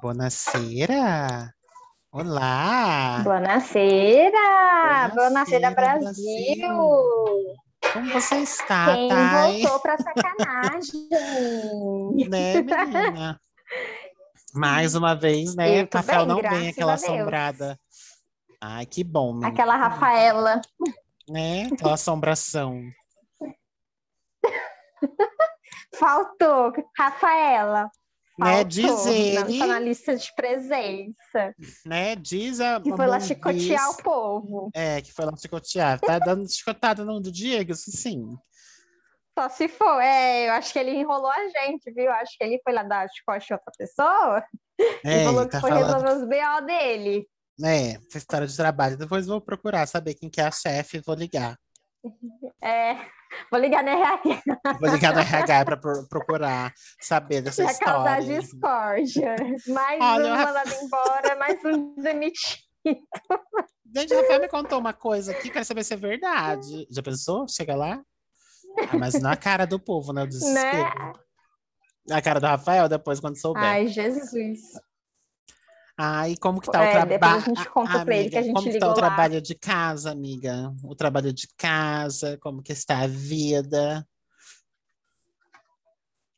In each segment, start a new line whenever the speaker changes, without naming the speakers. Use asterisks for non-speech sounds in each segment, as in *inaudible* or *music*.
Buonasera. Olá.
Buonasera. Buonasera,
Buonasera,
Brasil.
Como você está,
Quem
Thay?
voltou pra sacanagem? *laughs*
Né, menina? Mais uma vez, né?
Eu tô
Rafael
bem,
não vem aquela assombrada. Ai, que bom, menina.
Aquela Rafaela.
Né? Aquela assombração. *laughs*
Faltou. Rafaela.
Né?
Faltou.
Diz
Não
ele,
tá na lista de presença.
né? Diz a
Que foi lá chicotear
diz-
o povo.
É, que foi lá chicotear. Tá dando chicotada no do Diego, sim.
Só se for. É, eu acho que ele enrolou a gente, viu? Eu acho que ele foi lá dar chicote a outra pessoa
É,
e falou que
tá
foi
falando.
resolver os BO dele.
É, essa história de trabalho. Depois vou procurar saber quem que é a chefe e vou ligar. *laughs*
É, vou ligar na RH
Vou ligar no RH para procurar saber dessa
pra causar
história.
discórdia. Mais
Olha,
um mandado embora, mais um demitido.
Gente, o Rafael me contou uma coisa aqui, quero saber se é verdade. Já pensou? Chega lá? Ah, mas na cara do povo, né? O desespero.
Né?
Na cara do Rafael, depois, quando souber.
Ai, Jesus.
Ai, como que tá
É,
o trabalho?
a gente conta pra ele que a gente
como que tá o
lá.
trabalho de casa, amiga? O trabalho de casa, como que está a vida?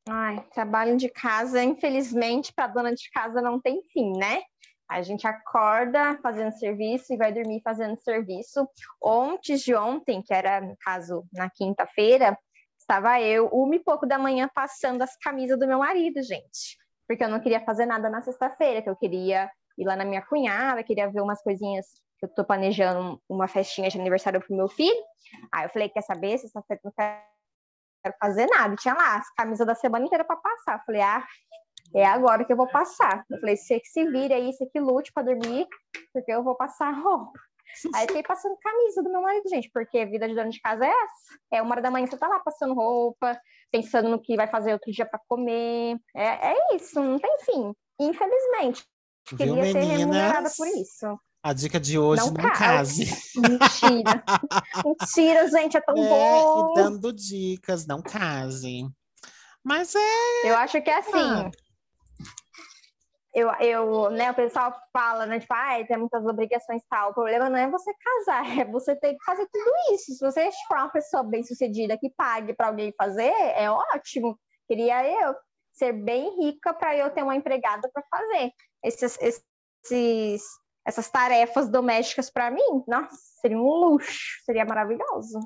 Ai, trabalho de casa, infelizmente, para dona de casa não tem fim, né? A gente acorda fazendo serviço e vai dormir fazendo serviço. Ontem de ontem, que era, no caso, na quinta-feira, estava eu, uma e pouco da manhã, passando as camisas do meu marido, gente. Porque eu não queria fazer nada na sexta-feira, que eu queria ir lá na minha cunhada, queria ver umas coisinhas que eu tô planejando uma festinha de aniversário pro meu filho. Aí eu falei, quer saber, sexta-feira não quero fazer nada. Tinha lá as camisas da semana inteira para passar. Eu falei, ah, é agora que eu vou passar. Eu falei, você que se vire aí, você que lute para dormir, porque eu vou passar roupa. Aí eu fiquei passando camisa do meu marido, gente, porque a vida de dona de casa é essa. É uma hora da manhã você tá lá passando roupa, pensando no que vai fazer outro dia para comer. É, é isso, não tem fim. Infelizmente.
Viu,
Queria ser remunerada
meninas?
por isso.
A dica de hoje,
Não
não,
case.
case.
Mentira. *laughs* Mentira, gente, é tão
É,
bom.
e dando dicas, não case. Mas é,
Eu acho que é assim.
Ah.
Eu, eu, né, o pessoal fala, né, tipo, ah, tem muitas obrigações e tal. O problema não é você casar, *laughs* é você ter que fazer tudo isso. Se você for uma pessoa bem-sucedida que pague para alguém fazer, é ótimo. Queria eu ser bem rica para eu ter uma empregada para fazer esses, esses, essas tarefas domésticas para mim. Nossa, seria um luxo, seria maravilhoso.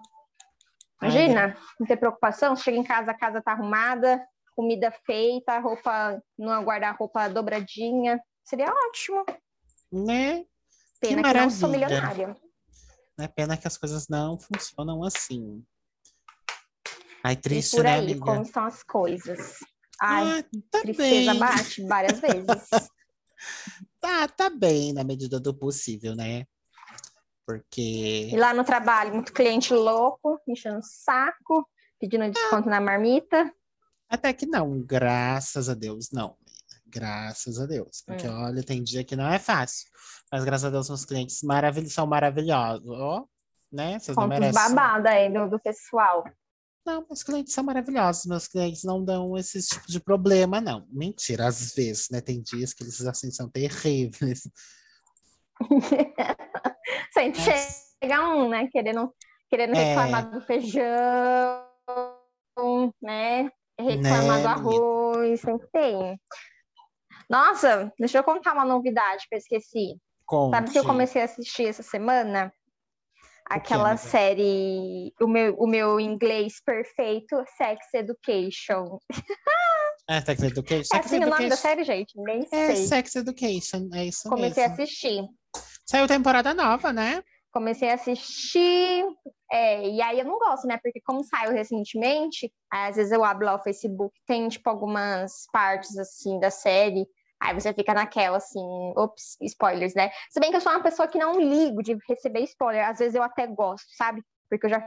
Imagina, não ter preocupação, chega em casa, a casa tá arrumada, comida feita, roupa no guarda-roupa dobradinha. Seria ótimo.
né?
Pena que, não sou milionária.
É pena que as coisas não funcionam assim. Ai,
E
triste,
por
né,
aí,
amiga?
como estão as coisas. Ai,
ah, tá
tristeza
bem.
bate várias vezes. *laughs*
Tá, tá bem na medida do possível, né? Porque
E lá no trabalho, muito cliente louco, enchendo o saco, pedindo desconto na marmita.
Até que não, graças a Deus, não. Graças a Deus. Porque,
Hum.
olha, tem dia que não é fácil. Mas graças a Deus, meus clientes maravil são maravilhosos. Ó, né? Vocês não merecem.
babada aí do, do pessoal.
Não, meus clientes são maravilhosos. Meus clientes não dão esse tipo de problema, não. Mentira, às vezes, né? Tem dias que eles, assim, são terríveis. *laughs*
Sempre
Mas-
chega um, né? Querendo, querendo
É.
reclamar do feijão, né? Reclamar
Né,
do arroz, sempre tem. Nossa, deixa eu contar uma novidade que eu esqueci. Sabe o que eu
Conte.
comecei a assistir essa semana?
que,
Aquela
amiga?
série, o meu, o meu inglês perfeito, Sex Education. *laughs*
É, Sex Education.
É
Sex
assim o nome da
Education.
série, gente? Nem
É
sei.
Sex Education, é isso
Comecei a
mesmo.
assistir.
Saiu temporada nova, né?
Comecei a assistir, é, e aí eu não gosto, né? Porque como saiu recentemente, às vezes eu abro lá o Facebook, tem, tipo, algumas partes, assim, da série, aí você fica naquela, assim, ops, spoilers, né? Se bem que eu sou uma pessoa que não ligo de receber spoiler, às vezes eu até gosto, sabe? Porque eu já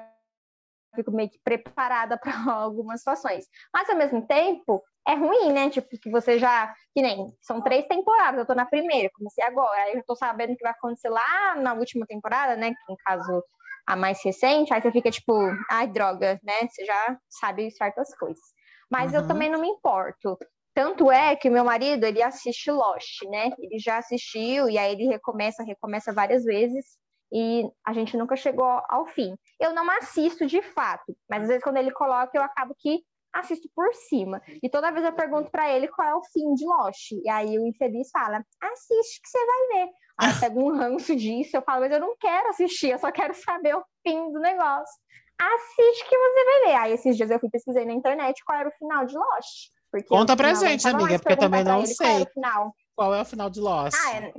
fico meio que preparada *laughs* para algumas situações. Mas, ao mesmo tempo, é ruim, né? Tipo, que você já. Que nem. São três temporadas, eu tô na primeira, comecei agora. Aí eu tô sabendo o que vai acontecer lá na última temporada, né? Que no caso, a mais recente. Aí você fica tipo, ai, droga, né? Você já sabe certas coisas. Mas eu
Uhum.
também não me importo. Tanto é que o meu marido, ele assiste Lost, né? Ele já assistiu e aí ele recomeça, recomeça várias vezes e a gente nunca chegou ao fim. Eu não assisto de fato, mas às vezes quando ele coloca, eu acabo que assisto por cima. E toda vez eu pergunto para ele qual é o fim de Lost. E aí o infeliz fala: assiste que você vai ver. Aí eu pego um *laughs* ranço disso, eu falo, mas eu não quero assistir, eu só quero saber o fim do negócio. Assiste que você vai ver. Aí esses dias eu fui pesquisei na internet qual era o final de Lost.
Conta pra gente, amiga, porque eu também não sei. Qual, qual é o final de Lost? Ah, é...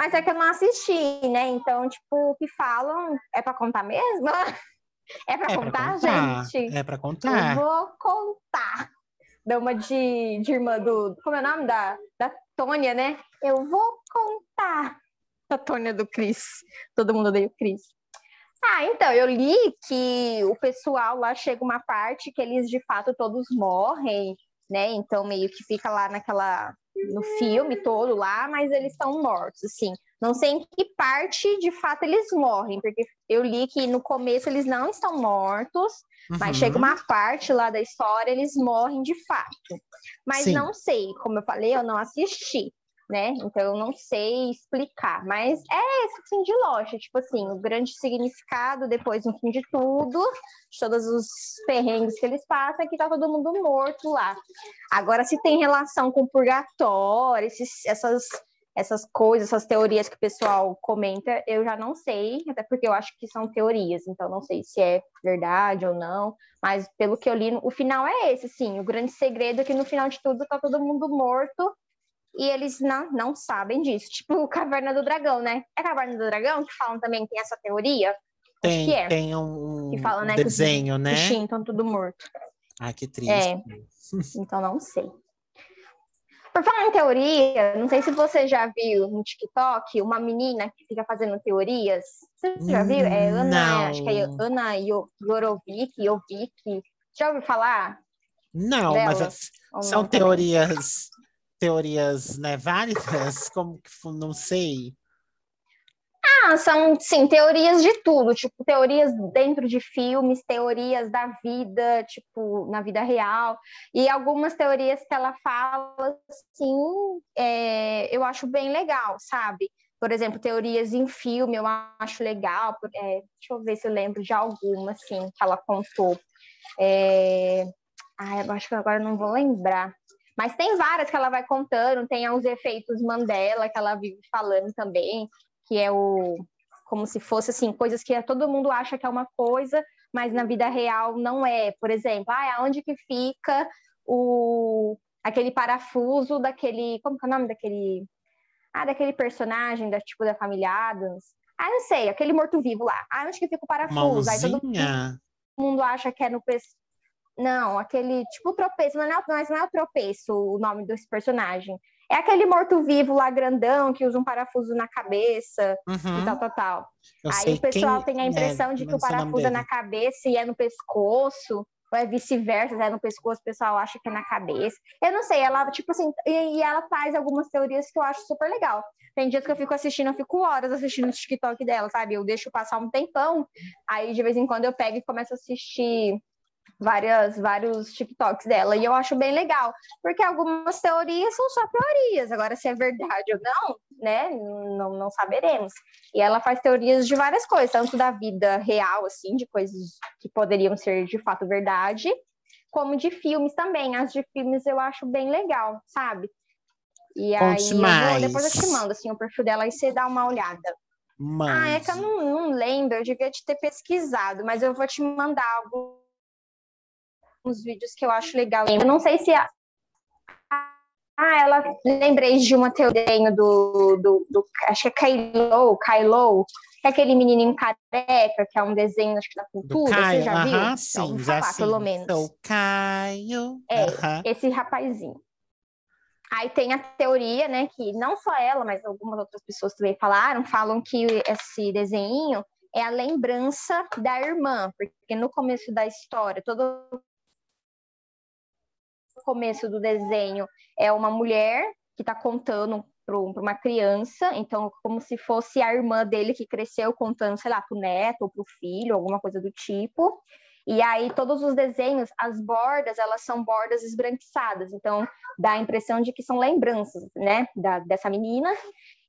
Mas é que eu não assisti, né? Então, tipo, o que falam é pra contar mesmo? *laughs* É pra, é contar, contar, gente?
É pra contar.
Eu vou contar. Dá uma de, de irmã do. Como é o nome? Da, da Tônia, né? Eu vou contar. A Tônia do Cris. Todo mundo odeia o Cris. Ah, então, eu li que o pessoal lá chega uma parte que eles de fato todos morrem, né? Então meio que fica lá naquela no filme todo lá, mas eles estão mortos, assim. Não sei em que parte de fato eles morrem, porque eu li que no começo eles não estão mortos, uhum. mas chega uma parte lá da história eles morrem de fato. Mas Sim. não sei, como eu falei, eu não assisti né? Então eu não sei explicar, mas é esse fim de loja, tipo assim, o grande significado depois no fim de tudo, de todos os perrengues que eles passam, é que tá todo mundo morto lá. Agora, se tem relação com purgatório, esses, essas essas coisas, essas teorias que o pessoal comenta, eu já não sei, até porque eu acho que são teorias, então não sei se é verdade ou não, mas pelo que eu li, o final é esse, sim, o grande segredo é que no final de tudo tá todo mundo morto e eles não, não sabem disso. Tipo, Caverna do Dragão, né? É Caverna do Dragão que falam também que tem essa teoria?
Tem, que é. tem um, que fala, né, desenho, que né? Os
estão tudo morto.
Ah, que triste.
É. *laughs* então não sei. Por falar em teoria, não sei se você já viu no TikTok uma menina que fica fazendo teorias. Você já viu? É Ana, não. acho que é Ana Yorovic, Yovik. Já ouviu falar?
Não, mas são teorias teorias né, válidas? Como que não sei.
Ah, são, sim, teorias de tudo, tipo, teorias dentro de filmes, teorias da vida, tipo, na vida real, e algumas teorias que ela fala, assim, é, eu acho bem legal, sabe? Por exemplo, teorias em filme, eu acho legal, é, deixa eu ver se eu lembro de alguma, assim, que ela contou. É... Ah, eu acho que agora não vou lembrar. Mas tem várias que ela vai contando, tem os efeitos Mandela que ela vive falando também, que é o como se fosse assim, coisas que todo mundo acha que é uma coisa, mas na vida real não é. Por exemplo, ah, aonde que fica o aquele parafuso daquele, como que é o nome daquele ah, daquele personagem da tipo da família Adams. Ah, não sei, aquele morto-vivo lá. Ah, onde que fica o parafuso?
Mãozinha. Aí todo
mundo acha que é no não, aquele tipo tropeço, mas não, é, mas não é o tropeço o nome desse personagem. É aquele morto-vivo lá grandão que usa um parafuso na cabeça uhum. e tal, tal, tal. Eu Aí o pessoal tem a impressão é, de que o parafuso é na cabeça e é no pescoço, ou é vice-versa, é no pescoço, o pessoal acha que é na cabeça. Eu não sei, ela, tipo assim, e, e ela faz algumas teorias que eu acho super legal. Tem dias que eu fico assistindo, eu fico horas assistindo o TikTok dela, sabe? Eu deixo passar um tempão, aí de vez em quando eu pego e começo a assistir várias, vários TikToks dela. E eu acho bem legal, porque algumas teorias são só teorias. Agora, se é verdade ou não, né? Não, não saberemos. E ela faz teorias de várias coisas, tanto da vida real, assim, de coisas que poderiam ser de fato verdade, como de filmes também. As de filmes eu acho bem legal, sabe? E
Conte aí, mais.
Eu depois eu te mando assim, o perfil dela e você dá uma olhada.
Mas...
Ah, é que eu não, não lembro, eu devia te ter pesquisado, mas eu vou te mandar algum uns vídeos que eu acho legal. Eu não sei se. A... Ah, ela lembrei de uma teoria do, do, do, acho que é Kylo, Kylo, que é aquele menininho careca, que é um desenho, acho que da cultura, Caio, você já
uh
viu?
-huh, sim, então, já falar, sim. Pelo menos. Sou Caio.
É, uh -huh. esse rapazinho. Aí tem a teoria, né, que não só ela, mas algumas outras pessoas também falaram, falam que esse desenho é a lembrança da irmã, porque no começo da história, todo começo do desenho é uma mulher que está contando para uma criança, então como se fosse a irmã dele que cresceu contando, sei lá, para o neto ou para o filho, alguma coisa do tipo. E aí todos os desenhos, as bordas, elas são bordas esbranquiçadas, então dá a impressão de que são lembranças, né, da, dessa menina.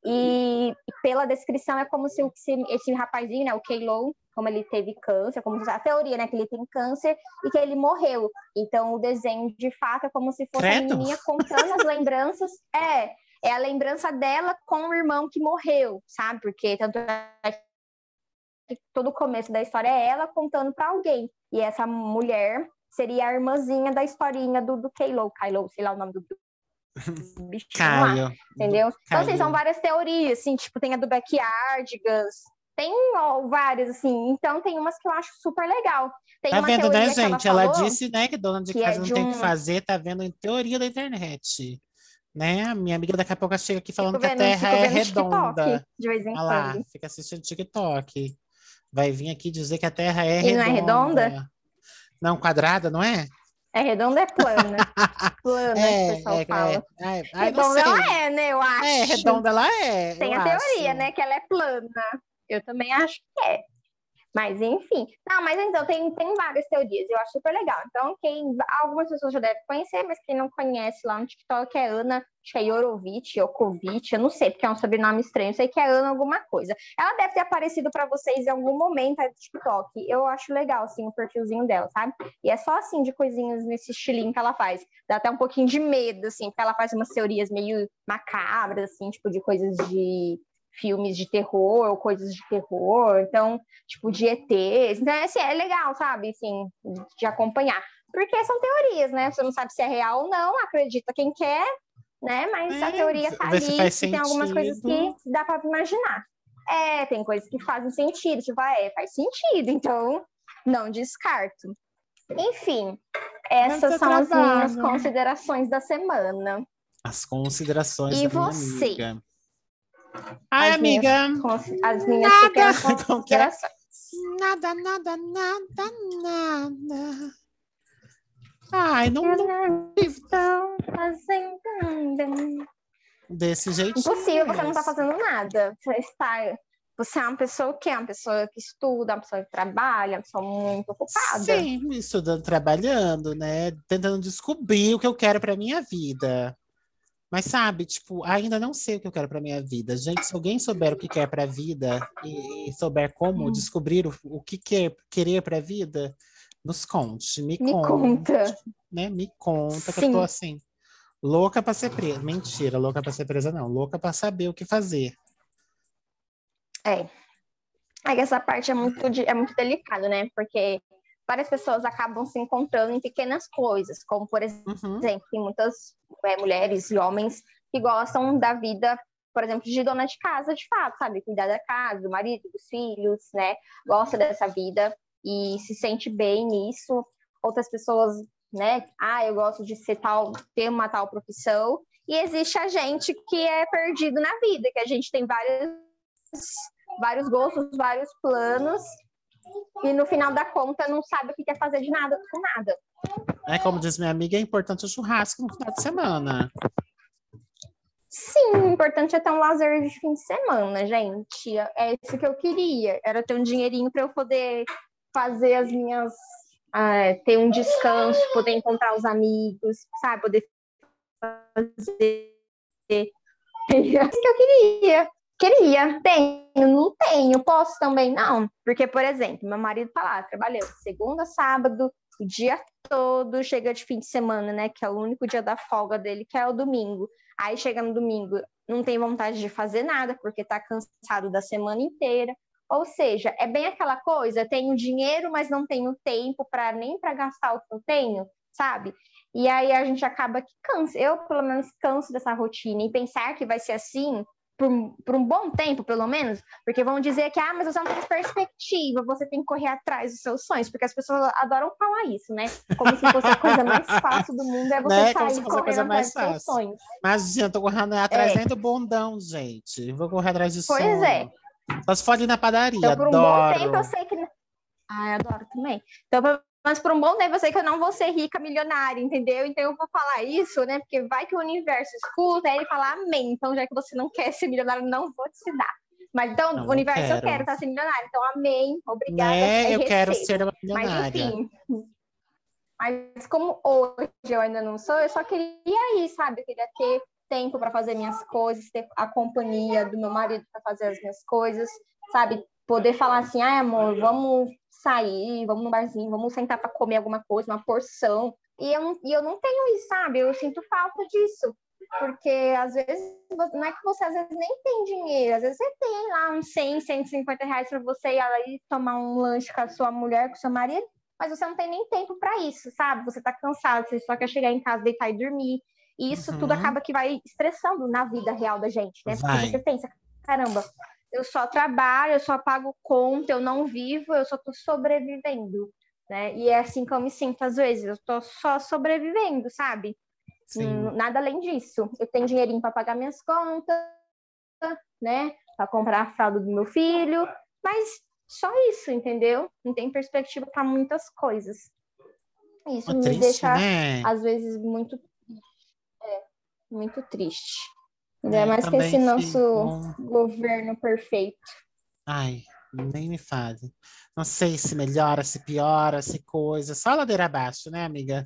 E pela descrição é como se esse, esse rapazinho, né, o Keilo, como ele teve câncer, como a teoria, né, que ele tem câncer e que ele morreu. Então o desenho de fato é como se fosse Credo. a menininha contando as lembranças. *laughs* É, é a lembrança dela com o irmão que morreu, sabe? Porque tanto é que todo o começo da história é ela contando para alguém. E essa mulher seria a irmãzinha da historinha do, do Kylo, Kylo, sei lá o nome do *laughs* bichinho Caio. lá, entendeu? Caio. Então, assim, são várias teorias, assim, tipo, tem a do Backyardigans, tem ó, várias, assim, então tem umas que eu acho super legal. Tem
tá vendo, né, gente? Ela, ela, disse, né, que dona de casa é não tem o um... que fazer, tá vendo em teoria da internet. Né? A minha amiga daqui a pouco chega aqui falando que a Terra é redonda. TikTok,
de vez em
Olha lá, fica assistindo TikTok. Vai vir aqui dizer que a Terra é
e
redonda.
não é redonda?
Não, quadrada, não é?
É redonda, é plana. *laughs* plana, é, o pessoal é, fala. É, é, redonda ela é, né? Eu acho.
É, redonda ela é.
Tem a teoria, né? Que ela é plana. Eu também acho que é. Mas enfim. Não, mas então tem, tem várias teorias, eu acho super legal. Então, quem algumas pessoas já devem conhecer, mas quem não conhece lá no TikTok é Ana, que é Yokovic, eu não sei, porque é um sobrenome estranho, sei que é Ana alguma coisa. Ela deve ter aparecido para vocês em algum momento no TikTok. Eu acho legal, assim, o perfilzinho dela, sabe? E é só assim de coisinhas nesse estilinho que ela faz. Dá até um pouquinho de medo, assim, porque ela faz umas teorias meio macabras, assim, tipo, de coisas de filmes de terror ou coisas de terror, então, tipo, de ETs. Então, assim, é legal, sabe, assim, de acompanhar. Porque são teorias, né? Você não sabe se é real ou não, acredita quem quer, né? Mas é, a teoria tá ali, tem algumas coisas que dá para imaginar. É, tem coisas que fazem sentido, tipo, ah, é, faz sentido, então não descarto. Enfim, essas são as minhas considerações da semana.
As considerações
e da você?
Amiga. Ai, as amiga.
Minhas, as minhas nada. pequenas *laughs* considerações.
Nada, nada, nada, nada. Ai, não, não...
estão fazendo
desse jeito.
Impossível, você não está fazendo nada. Você está você é uma pessoa que é uma pessoa que estuda, uma pessoa que trabalha, uma pessoa muito ocupada.
Sim, estudando, trabalhando, né? Tentando descobrir o que eu quero para minha vida. Mas sabe, tipo, ainda não sei o que eu quero para minha vida. Gente, se alguém souber o que quer para a vida e, e, souber como hum. descobrir o, o que quer querer para a vida, nos conte, me,
me
conte,
conta,
né? Me conta Sim. que eu tô assim louca para ser presa. Mentira, louca para ser presa não, louca para saber o que fazer.
É. É que essa parte é muito, é muito delicada, né? Porque várias pessoas acabam se encontrando em pequenas coisas, como, por exemplo, uhum. tem muitas é, mulheres e homens que gostam da vida, por exemplo, de dona de casa, de fato, sabe? Cuidar da casa, do marido, dos filhos, né? Gosta dessa vida e se sente bem nisso. Outras pessoas, né? Ah, eu gosto de ser tal, ter uma tal profissão. E existe a gente que é perdido na vida, que a gente tem vários, vários gostos, vários planos, e no final da conta não sabe o que quer fazer de nada com nada.
É como diz minha amiga, é importante o churrasco no final de semana.
Sim, o importante é ter um lazer de fim de semana, gente. É isso que eu queria. Era ter um dinheirinho para eu poder fazer as minhas. Uh, ter um descanso, poder encontrar os amigos, sabe? Poder fazer. *laughs* É isso que eu queria. Queria, tenho, não tenho, posso também não. Porque, por exemplo, meu marido tá lá trabalhando segunda, sábado, o dia todo, chega de fim de semana, né? Que é o único dia da folga dele, que é o domingo. Aí chega no domingo, não tem vontade de fazer nada, porque tá cansado da semana inteira. Ou seja, é bem aquela coisa, tenho dinheiro, mas não tenho tempo para nem para gastar o que eu tenho, sabe? E aí a gente acaba que cansa. Eu, pelo menos, canso dessa rotina e pensar que vai ser assim por, por, um bom tempo, pelo menos, porque vão dizer que, ah, mas você não tem perspectiva, você tem que correr atrás dos seus sonhos, porque as pessoas adoram falar isso, né? Como se fosse a coisa mais *laughs* fácil do mundo, é você né? sair correndo atrás dos seus sonhos.
Eu tô correndo atrás é. do bondão, gente. Vou correr atrás de sonho.
Pois é.
Só se for ali na padaria,
então, por um
adoro.
bom tempo, eu sei que... Ah, eu adoro também. Então, mas por um bom tempo eu sei que eu não vou ser rica milionária, entendeu? Então eu vou falar isso, né? Porque vai que o universo escuta e ele fala amém. Então, já que você não quer ser milionário, não vou te dar. Mas então,
Não,
o universo
quero.
eu quero estar sendo milionária. Então, amém, obrigada.
Né?
aí
Eu quero ser uma
Mas
milionária.
enfim. Mas como hoje eu ainda não sou, eu só queria ir, sabe? Eu queria ter tempo para fazer minhas coisas, ter a companhia do meu marido para fazer as minhas coisas, sabe? Poder falar assim, ai amor, vamos sair, vamos no barzinho, vamos sentar para comer alguma coisa, uma porção. E eu, não- e eu não tenho isso, sabe? Eu sinto falta disso. Porque às vezes, não é que você às vezes nem tem dinheiro, às vezes você tem lá uns 100, 150 reais para você ir aí tomar um lanche com a sua mulher, com o seu marido, mas você não tem nem tempo para isso, sabe? Você tá cansado, você só quer chegar em casa, deitar e dormir. E isso tudo
Uhum.
acaba que vai estressando na vida real da gente, né?
Vai.
Porque você pensa, caramba, eu só trabalho, eu só pago conta, eu não vivo, eu só tô sobrevivendo, né? E é assim que eu me sinto às vezes, eu tô só sobrevivendo, sabe?
Sim.
Hum, Nada além disso. Eu tenho dinheirinho para pagar minhas contas, né? Para comprar a fralda do meu filho, mas só isso, entendeu? Não tem perspectiva para muitas coisas. Isso
Ó,
me
triste,
deixa
né?
às vezes muito é, muito triste. Ainda
É,
mais que esse nosso governo perfeito.
Ai, nem me fale. Não sei se melhora, se piora, se coisa. Só ladeira abaixo, né, amiga?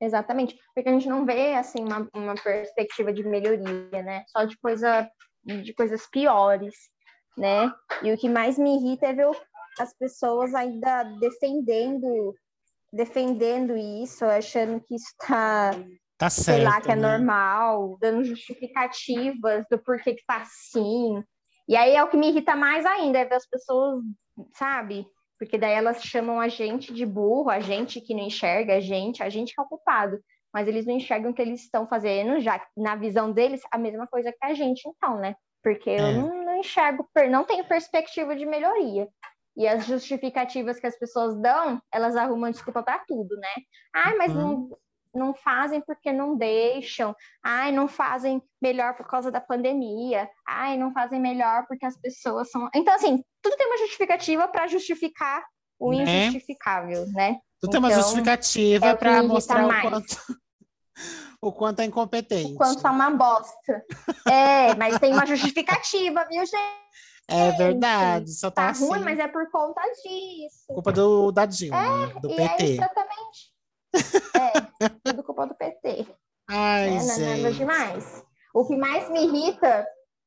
Exatamente, porque a gente não vê assim uma, uma perspectiva de melhoria, né? Só de coisa de coisas piores, né? E o que mais me irrita é ver as pessoas ainda defendendo defendendo isso, achando que isso tá,
Tá
sei
certo.
lá, que é
né?
normal, dando justificativas do porquê que tá assim. E aí é o que me irrita mais ainda, é ver as pessoas, sabe? Porque daí elas chamam a gente de burro, a gente que não enxerga, a gente, a gente que é o culpado. Mas eles não enxergam o que eles estão fazendo, já que na visão deles, a mesma coisa que a gente, então, né? Porque eu
É.
não, não enxergo, não tenho perspectiva de melhoria. E as justificativas que as pessoas dão, elas arrumam desculpa para tudo, né? Ai, mas não, não fazem porque não deixam. Ai, não fazem melhor por causa da pandemia. Ai, não fazem melhor porque as pessoas são. Então, assim, tudo tem uma justificativa para justificar o
Né?
injustificável, né?
Tu tem uma
Então,
justificativa
é o
para mostrar o
mais.
quanto, *laughs* o quanto é incompetente.
O quanto tá uma bosta. É, mas tem uma justificativa, viu, gente?
É verdade, só tá,
Tá
assim.
ruim, mas é por conta disso.
Culpa do, da Dilma, do
e é
PT.
exatamente. É, tudo culpa do PT.
Ai,
né? Não é nada demais. O que mais me irrita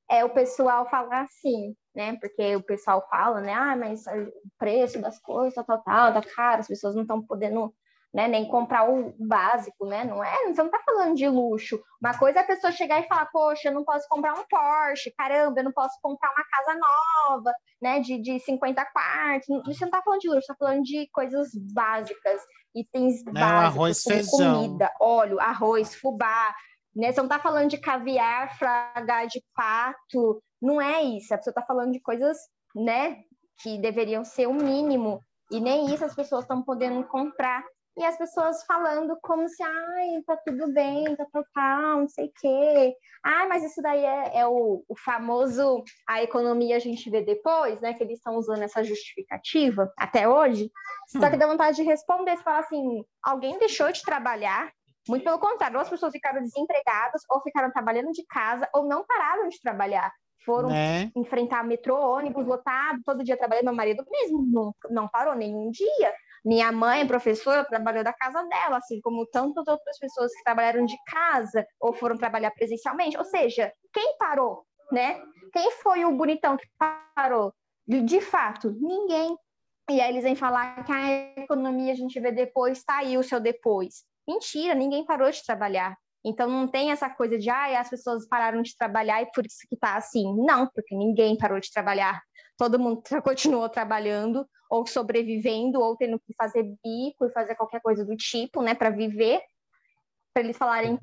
é o pessoal falar assim, né? Porque o pessoal fala, né? Ah, mas o preço das coisas, tal, tal, tal, tá caro, as pessoas não estão podendo né, nem comprar o básico, né? Não é, você não tá falando de luxo. Uma coisa é a pessoa chegar e falar, poxa, eu não posso comprar um Porsche, caramba, eu não posso comprar uma casa nova, né? De, de 50 quartos. Você não tá falando de luxo, você tá falando de coisas básicas, itens
Né, o
básicos,
arroz,
comida, óleo, arroz, fubá, né? Você não tá falando de caviar, fragar de pato, não é isso. A pessoa tá falando de coisas, né, que deveriam ser o mínimo, e nem isso as pessoas estão podendo comprar. E as pessoas falando como se, ai, tá tudo bem, tá total, não sei o quê. Ai, mas isso daí é, é o, o famoso a economia a gente vê depois, né? Que eles estão usando essa justificativa até hoje. Só que dá vontade de responder, você fala assim, alguém deixou de trabalhar? Muito pelo contrário, as pessoas ficaram desempregadas, ou ficaram trabalhando de casa, ou não pararam de trabalhar. Foram
Né?
enfrentar metrô, ônibus lotado, todo dia trabalhando. Meu marido mesmo não, não parou nenhum dia. Minha mãe, professora, trabalhou da casa dela, assim como tantas outras pessoas que trabalharam de casa ou foram trabalhar presencialmente. Ou seja, quem parou, né? Quem foi o bonitão que parou? De, fato, ninguém. E aí eles vêm falar que a economia a gente vê depois, tá aí o seu depois. Mentira, ninguém parou de trabalhar. Então não tem essa coisa de ah, as pessoas pararam de trabalhar e por isso que tá assim. Não, porque ninguém parou de trabalhar. Todo mundo *laughs* continuou trabalhando ou sobrevivendo ou tendo que fazer bico e fazer qualquer coisa do tipo, né, para viver. Para eles falarem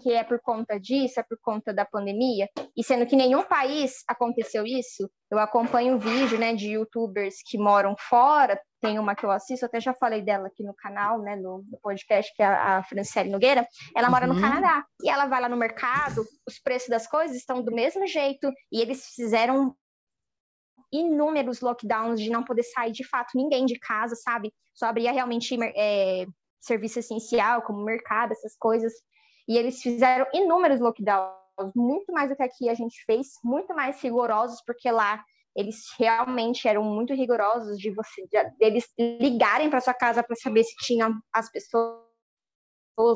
que é por conta disso, é por conta da pandemia, e sendo que nenhum país aconteceu isso, eu acompanho vídeo, né, de youtubers que moram fora, tem uma que eu assisto, até já falei dela aqui no canal, né, no, no podcast, que é a, a Franciele Nogueira, ela mora no
Uhum.
Canadá, e ela vai lá no mercado, os preços das coisas estão do mesmo jeito, e eles fizeram inúmeros lockdowns de não poder sair de fato ninguém de casa, sabe? Só abria realmente é, serviço essencial, como mercado, essas coisas. E eles fizeram inúmeros lockdowns. muito mais do que aqui a gente fez, muito mais rigorosos, porque lá eles realmente eram muito rigorosos de você de, eles ligarem para sua casa para saber se tinha as pessoas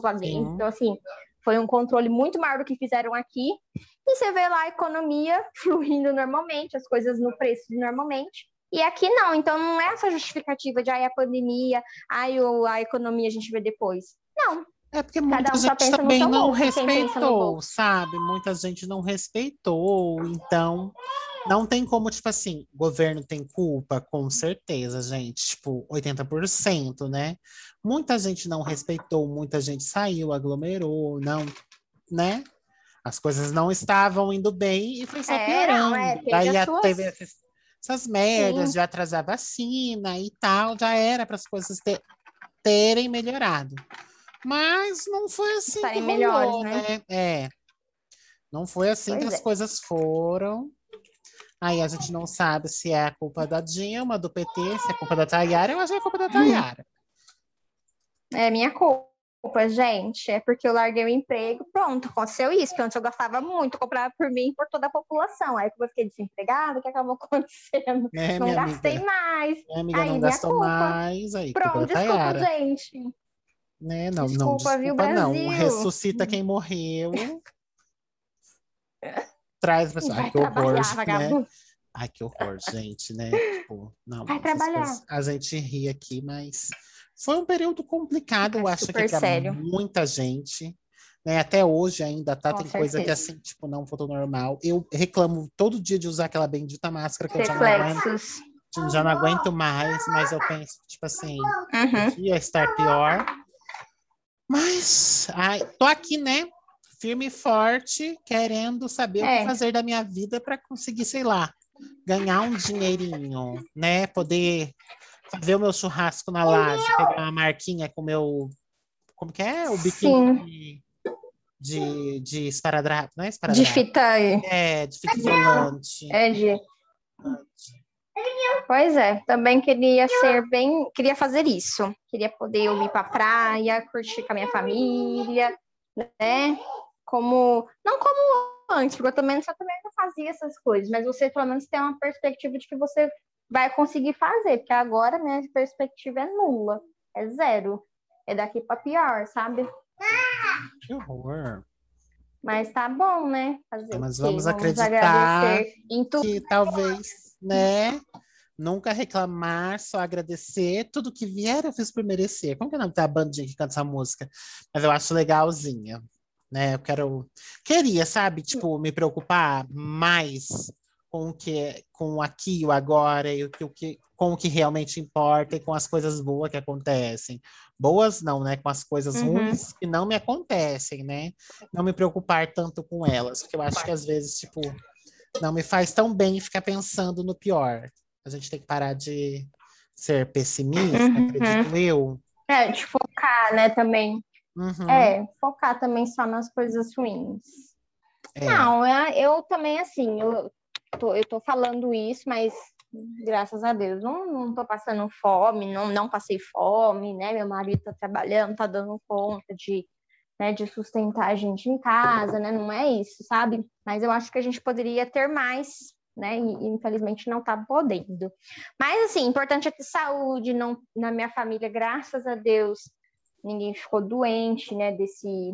lá dentro. Sim. Então assim, foi um controle muito maior do que fizeram aqui. E você vê lá a economia *laughs* fluindo normalmente, as coisas no preço normalmente. E aqui não, então não é essa justificativa de ai, a pandemia, ai, a economia a gente vê depois. Não,
é porque muita um gente também não respeitou, sabe? Muita gente não respeitou, então não tem como, tipo assim, o governo tem culpa, com certeza, gente, tipo, 80%, né? Muita gente não respeitou, muita gente saiu, aglomerou, não, né? As coisas não estavam indo bem e foi só é, piorando. É, é, Daí suas... teve essas, essas merdas Sim. de atrasar vacina e tal, já era para as coisas ter, terem melhorado. Mas não foi assim Estarem que melhores, rolou, né? né? É. Não foi assim pois que é. as coisas foram. Aí a gente não sabe se é a culpa da Dilma, do PT, se é a culpa da Tayara. Eu acho que é a culpa da Tayara.
É minha culpa, gente. É porque eu larguei o emprego. Pronto, aconteceu isso. Que antes eu gastava muito, comprava por mim e por toda a população. Aí eu fiquei desempregada, o que acabou *laughs* acontecendo? É, não gastei amiga. mais.
Minha amiga aí, não gastou culpa. mais. Aí, Pronto, desculpa,
gente.
Né? Não, desculpa, não, desculpa, viu, não. Ressuscita quem morreu. Traz pra Ai, que horror. Né? Ai, que horror, gente, né? Tipo, não,
Vai trabalhar. Coisas,
a gente ri aqui, mas foi um período complicado, eu acho que para muita gente. Né? Até hoje ainda tá, Com tem certeza. coisa que assim, tipo, não voltou normal. Eu reclamo todo dia de usar aquela bendita máscara que Reflexos. eu já não aguento. Já não aguento mais, mas eu penso, tipo assim, uhum. podia estar pior. Mas, ai, tô aqui, né? Firme e forte, querendo saber é. o que é. fazer da minha vida para conseguir, sei lá, ganhar um dinheirinho, né? Poder fazer o meu churrasco na laje, pegar uma marquinha com o meu. Como que é? O biquíni de, de esparadrapo, não é esparadrapo?
De fita.
É, de fita isolante.
É, de. Pois é, também queria ser bem, queria fazer isso, queria poder ir para a praia, curtir com a minha família, né? Como, não como antes, porque eu também, só também não fazia essas coisas, mas você pelo menos tem uma perspectiva de que você vai conseguir fazer, porque agora minha perspectiva é nula, é zero, é daqui para pior, sabe?
Que horror.
Mas tá bom, né?
Fazer mas vamos, vamos acreditar que talvez, né? Nunca reclamar, só agradecer. Tudo que vier eu fiz por merecer. Como que é o nome da bandinha que canta essa música? Mas eu acho legalzinha. Né? Eu quero. Queria, sabe, tipo, me preocupar mais com o que com aqui o agora e o que, o que com o que realmente importa e com as coisas boas que acontecem. Boas não, né? Com as coisas uhum. ruins que não me acontecem, né? Não me preocupar tanto com elas, porque eu acho que às vezes, tipo, não me faz tão bem ficar pensando no pior. A gente tem que parar de ser pessimista, uhum. acredito eu.
É, de focar, né, também. Uhum. É, focar também só nas coisas ruins. É. Não, eu, eu, também, assim, eu tô, eu tô falando isso, mas graças a Deus, não, não tô passando fome, não, não passei fome, né? Meu marido tá trabalhando, tá dando conta de, né, de sustentar a gente em casa, né? Não é isso, sabe? Mas eu acho que a gente poderia ter mais né? E, infelizmente não está podendo. Mas assim, importante é ter saúde, não na minha família, graças a Deus, ninguém ficou doente, né? Desse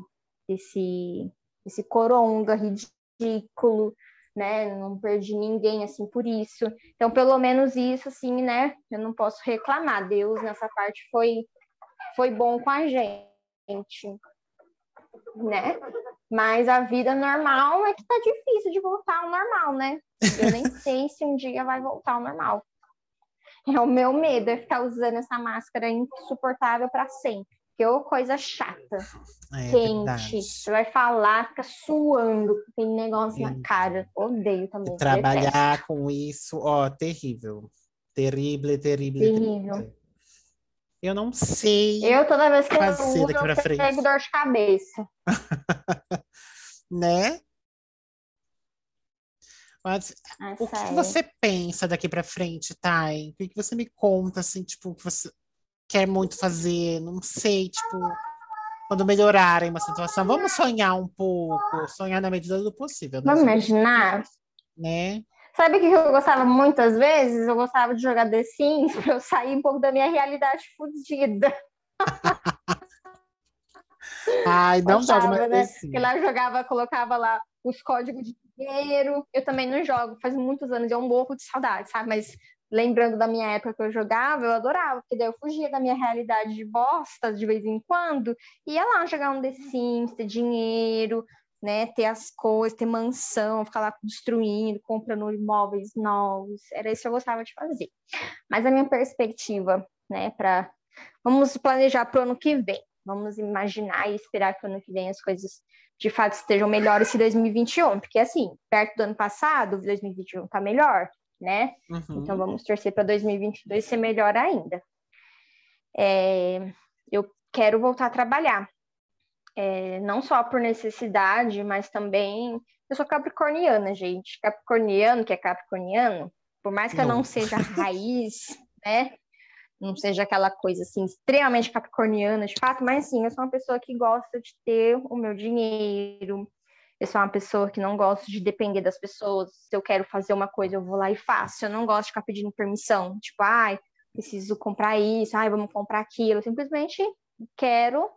desse esse coronga ridículo, né? Não perdi ninguém assim por isso. Então, pelo menos isso, assim, né? Eu não posso reclamar. Deus nessa parte foi foi bom com a gente, né? Mas a vida normal é que tá difícil de voltar ao normal, né? Eu nem *laughs* sei se um dia vai voltar ao normal. É o meu medo, é ficar usando essa máscara insuportável para sempre. Que é coisa chata. É, quente. Você vai falar, fica suando, tem negócio na cara. Odeio também.
Trabalhar com isso, ó, terrível. Terrível, terrível. Terrível. Eu não sei.
Eu, toda vez que eu uso, eu pego dor de cabeça. *laughs*
né? Mas ah, o que, que, você pensa daqui para frente, Thay? O que, que você me conta, assim, tipo, que você quer muito fazer? Não sei, tipo, quando melhorarem uma situação, vamos sonhar um pouco, sonhar na medida do possível.
Né? Vamos imaginar.
Né?
Sabe o que eu gostava muitas vezes? Eu gostava de jogar The Sims *laughs* para eu sair um pouco da minha realidade fodida. *laughs*
Ai, não joga mais
né? Porque lá eu jogava, colocava lá os códigos de dinheiro. Eu também não jogo, faz muitos anos, eu morro de saudade, sabe? Mas lembrando da minha época que eu jogava, eu adorava, porque daí eu fugia da minha realidade de bosta de vez em quando, ia lá jogar um The Sims, ter dinheiro, né, ter as coisas, ter mansão, ficar lá construindo, comprando imóveis novos, era isso que eu gostava de fazer. Mas a minha perspectiva, né, para vamos planejar para o ano que vem, vamos imaginar e esperar que ano que vem as coisas de fato estejam melhores que 2021, porque assim, perto do ano passado, 2021 está melhor, né? Uhum. Então vamos torcer para 2022 ser melhor ainda. É, eu quero voltar a trabalhar, é, não só por necessidade, mas também eu sou capricorniana, gente. Capricorniano, que é capricorniano, por mais que não. eu não seja raiz, *laughs* né? Não seja aquela coisa assim extremamente capricorniana de fato, mas sim, eu sou uma pessoa que gosta de ter o meu dinheiro, eu sou uma pessoa que não gosto de depender das pessoas. Se eu quero fazer uma coisa, eu vou lá e faço. Eu não gosto de ficar pedindo permissão. Tipo, ai, preciso comprar isso, ai, vamos comprar aquilo. Eu simplesmente quero,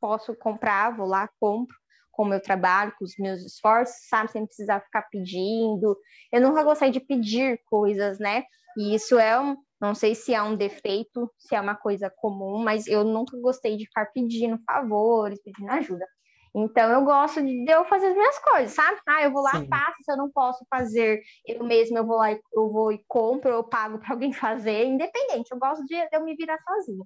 posso comprar, vou lá, compro com o meu trabalho, com os meus esforços, sabe? Sem precisar ficar pedindo. Eu nunca gostei de pedir coisas, né? E isso é um, não sei se é um defeito, se é uma coisa comum, mas eu nunca gostei de ficar pedindo favores, pedindo ajuda. Então, eu gosto de eu fazer as minhas coisas, sabe? Ah, eu vou lá, Sim. faço, se eu não posso fazer eu mesma, eu vou lá, eu vou e compro, eu pago para alguém *laughs* fazer, independente. Eu gosto de eu me virar sozinha.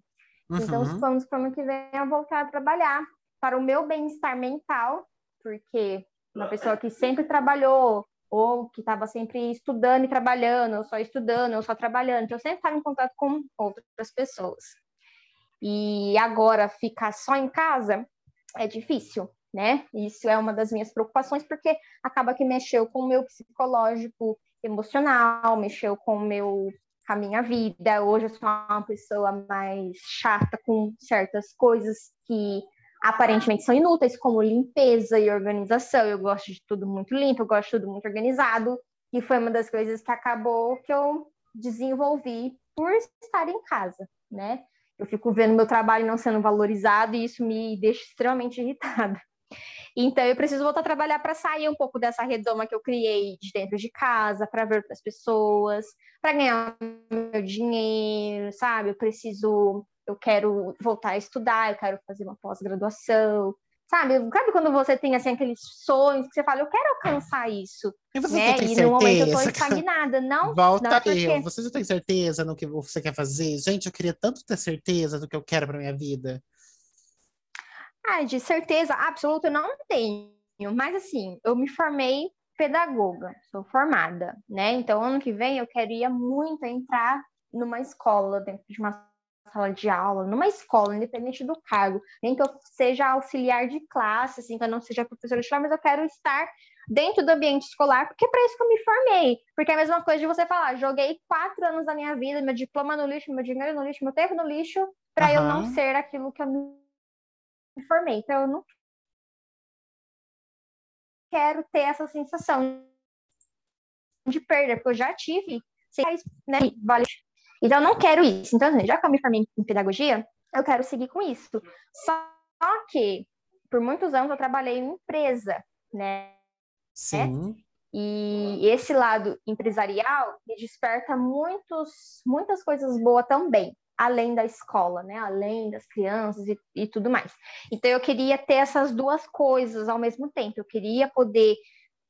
Uhum. Então, os planos para o ano que vem é voltar a trabalhar para o meu bem-estar mental, porque uma pessoa que sempre trabalhou, ou que estava sempre estudando e trabalhando, ou só estudando, ou só trabalhando, então eu sempre estava em contato com outras pessoas. E agora ficar só em casa é difícil, né? Isso é uma das minhas preocupações, porque acaba que mexeu com o meu psicológico emocional, mexeu com o meu com a minha vida. Hoje eu sou uma pessoa mais chata com certas coisas que aparentemente são inúteis, como limpeza e organização. Eu gosto de tudo muito limpo, eu gosto de tudo muito organizado. E foi uma das coisas que acabou que eu desenvolvi por estar em casa, né? Eu fico vendo meu trabalho não sendo valorizado e isso me deixa extremamente irritada. Então, eu preciso voltar a trabalhar para sair um pouco dessa redoma que eu criei de dentro de casa, para ver outras pessoas, para ganhar meu dinheiro, sabe? Eu preciso, eu quero voltar a estudar, eu quero fazer uma pós-graduação, Sabe? Sabe quando você tem assim aqueles sonhos que você fala, eu quero alcançar isso.
E você né? tem e certeza? no
momento eu tô *laughs* estagnada. Não,
Volta
não,
porque... Você já tem certeza no que você quer fazer? Gente, eu queria tanto ter certeza do que eu quero para minha vida.
Ah, de certeza absoluta eu não tenho. Mas assim, eu me formei pedagoga, sou formada, né? Então, ano que vem eu queria muito entrar numa escola, dentro de uma sala de aula, numa escola, independente do cargo, nem que eu seja auxiliar de classe, assim, que eu não seja professora de mas eu quero estar dentro do ambiente escolar, porque é para isso que eu me formei. Porque é a mesma coisa de você falar, joguei quatro anos da minha vida, meu diploma no lixo, meu dinheiro no lixo, meu tempo no lixo, para uhum. eu não ser aquilo que eu me formei. Então, eu não quero ter essa sensação de perda, porque eu já tive, né, vale então, eu não quero isso. Então, assim, já que eu me formei em pedagogia, eu quero seguir com isso. Só que, por muitos anos, eu trabalhei em empresa, né?
Sim.
E esse lado empresarial me desperta muitos, muitas coisas boas também, além da escola, né? Além das crianças e, e tudo mais. Então, eu queria ter essas duas coisas ao mesmo tempo. Eu queria poder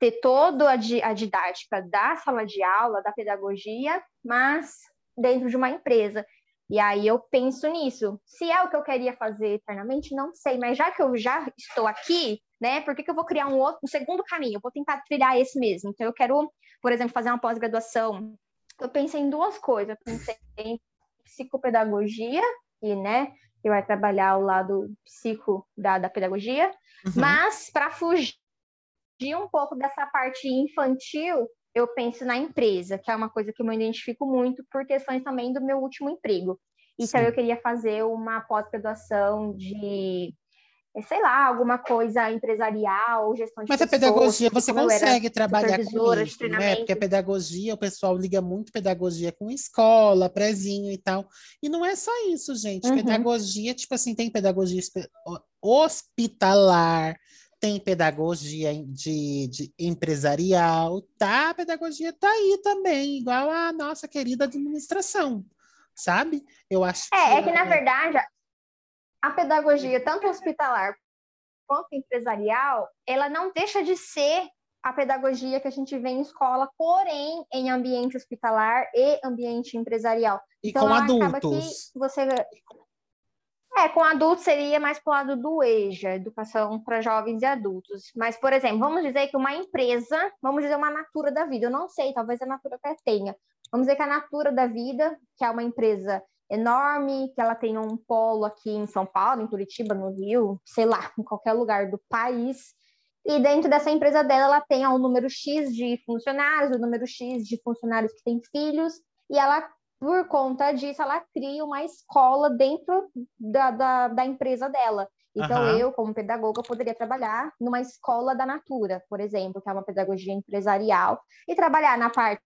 ter toda a, a didática da sala de aula, da pedagogia, mas dentro de uma empresa. E aí eu penso nisso. Se é o que eu queria fazer eternamente, não sei, mas já que eu já estou aqui, né, por que, que eu vou criar um outro, um segundo caminho? Eu vou tentar trilhar esse mesmo. Então eu quero, por exemplo, fazer uma pós-graduação. Eu pensei em duas coisas. Eu pensei em psicopedagogia, e, né, que vai trabalhar ao lado psico da, da pedagogia, uhum. mas para fugir um pouco dessa parte infantil, eu penso na empresa, que é uma coisa que eu me identifico muito por questões também do meu último emprego. Então, Sim. eu queria fazer uma pós-graduação de sei lá, alguma coisa empresarial, gestão de
Mas
pessoas,
a pedagogia você consegue trabalhar com isso, né? Porque a pedagogia, o pessoal liga muito pedagogia com escola, prezinho e tal. E não é só isso, gente.
Uhum.
Pedagogia, tipo assim, tem pedagogia hospitalar, tem pedagogia de, de empresarial, tá? A pedagogia tá aí também, igual a nossa querida administração, sabe? Eu acho
É, é que na verdade a pedagogia, tanto hospitalar quanto empresarial, ela não deixa de ser a pedagogia que a gente vê em escola, porém em ambiente hospitalar e ambiente empresarial.
E
Então,
com adultos.
que você é, com adultos seria mais pro lado do EJA, educação para jovens e adultos. Mas, por exemplo, vamos dizer que uma empresa, vamos dizer uma Natura da Vida, eu não sei, talvez a Natura até tenha. Vamos dizer que a Natura da Vida, que é uma empresa enorme, que ela tem um polo aqui em São Paulo, em Curitiba, no Rio, sei lá, em qualquer lugar do país. E dentro dessa empresa dela, ela tem ó, um número X de funcionários, o número X de funcionários que têm filhos, e ela por conta disso, ela cria uma escola dentro da, da, da empresa dela. Então,
Aham.
eu, como pedagoga, poderia trabalhar numa escola da Natura, por exemplo, que é uma pedagogia empresarial, e trabalhar na parte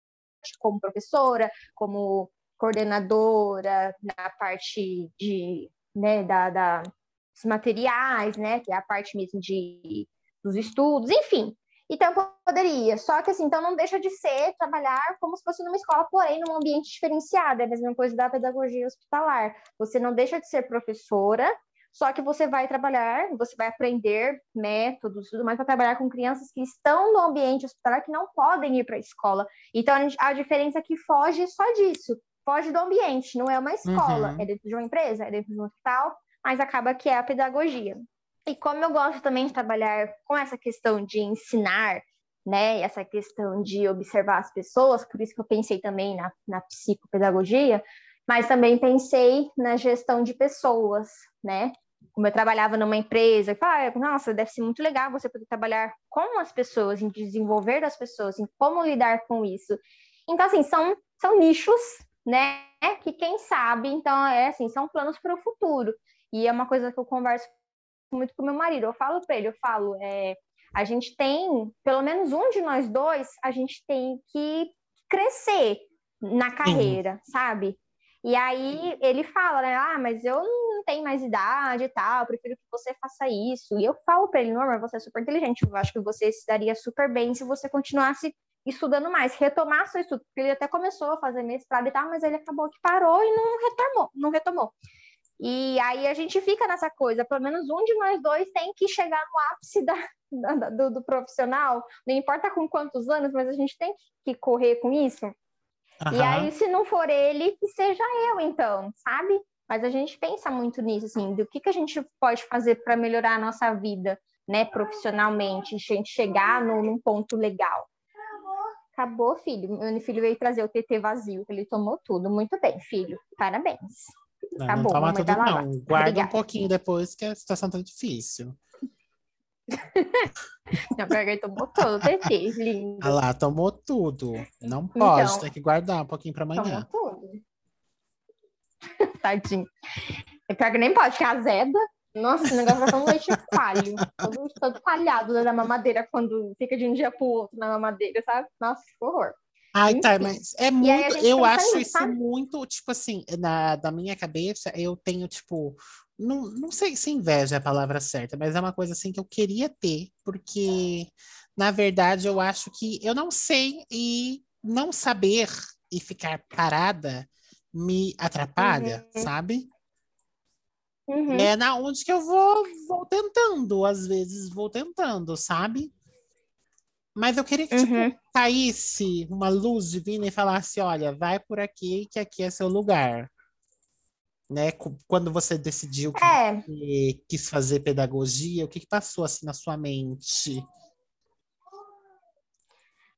como professora, como coordenadora, na parte de, né, da, da, dos materiais, né, que é a parte mesmo de, dos estudos, enfim. Então, eu poderia. Só que, assim, então não deixa de ser trabalhar como se fosse numa escola, porém, num ambiente diferenciado. É a mesma coisa da pedagogia hospitalar. Você não deixa de ser professora, só que você vai trabalhar, você vai aprender métodos, tudo mais, para trabalhar com crianças que estão no ambiente hospitalar, que não podem ir para a escola. Então, a diferença é que foge só disso. Foge do ambiente, não é uma escola.
Uhum.
É dentro de uma empresa, é dentro de um hospital, mas acaba que é a pedagogia. E como eu gosto também de trabalhar com essa questão de ensinar, né, essa questão de observar as pessoas, por isso que eu pensei também na, na psicopedagogia, mas também pensei na gestão de pessoas, né? Como eu trabalhava numa empresa, eu falava, "Ah, nossa, deve ser muito legal você poder trabalhar com as pessoas, em desenvolver as pessoas, em como lidar com isso. Então, assim, são, são nichos, né? Que quem sabe, então, é assim, são planos para o futuro. E é uma coisa que eu converso muito com meu marido. Eu falo para ele, eu falo, é, a gente tem, pelo menos um de nós dois, a gente tem que crescer na carreira, sabe? E aí ele fala, né? Ah, mas eu não tenho mais idade e tal, prefiro que você faça isso. E eu falo para ele, Norma, você é super inteligente, eu acho que você se daria super bem se você continuasse estudando mais, retomar seu estudo, porque ele até começou a fazer mestrado e tal, mas ele acabou que parou e não retomou, não retomou. E aí a gente fica nessa coisa, pelo menos um de nós dois tem que chegar no ápice da, da- do, do profissional, não importa com quantos anos, mas a gente tem que correr com isso. E
Aham.
aí, se não for ele, que seja eu, então, sabe? Mas a gente pensa muito nisso, assim, do que, que a gente pode fazer para melhorar a nossa vida, né, profissionalmente, a gente chegar no, num ponto legal. Acabou, filho. Meu filho veio trazer o TT vazio, ele tomou tudo. Muito bem, filho. Parabéns.
Não,
Tá
não
bom,
toma
mamãe
tudo, não. Guarda
Obrigada.
um pouquinho depois, que a situação tá difícil. *laughs*
Não, pior que ele tomou todo o TT, lindo.
Ah lá, tomou tudo. Não pode,
Então,
tem que guardar um pouquinho
Tomou
amanhã.
tudo. *laughs* Tadinho. É pior que nem pode, que azeda. Nossa, esse negócio vai como leite coalho. *laughs* Todo, todo coalhado da mamadeira quando fica de um dia pro outro na mamadeira, sabe? Nossa, que horror.
Ai, tá, mas é muito. Eu acho isso
sabe?
muito, tipo assim, na, da minha cabeça, eu tenho, tipo. Não, não sei se inveja é a palavra certa, mas é uma coisa assim que eu queria ter, porque, na verdade, eu acho que eu não sei e não saber e ficar parada me atrapalha,
Uhum.
sabe?
Uhum.
É na onde que eu vou, vou tentando, às vezes vou tentando, sabe? Mas eu queria que tipo,
Uhum.
caísse uma luz divina e falasse, olha, vai por aqui, que aqui é seu lugar. Né? Quando você decidiu que
É,
quis fazer pedagogia, o que que passou assim na sua mente?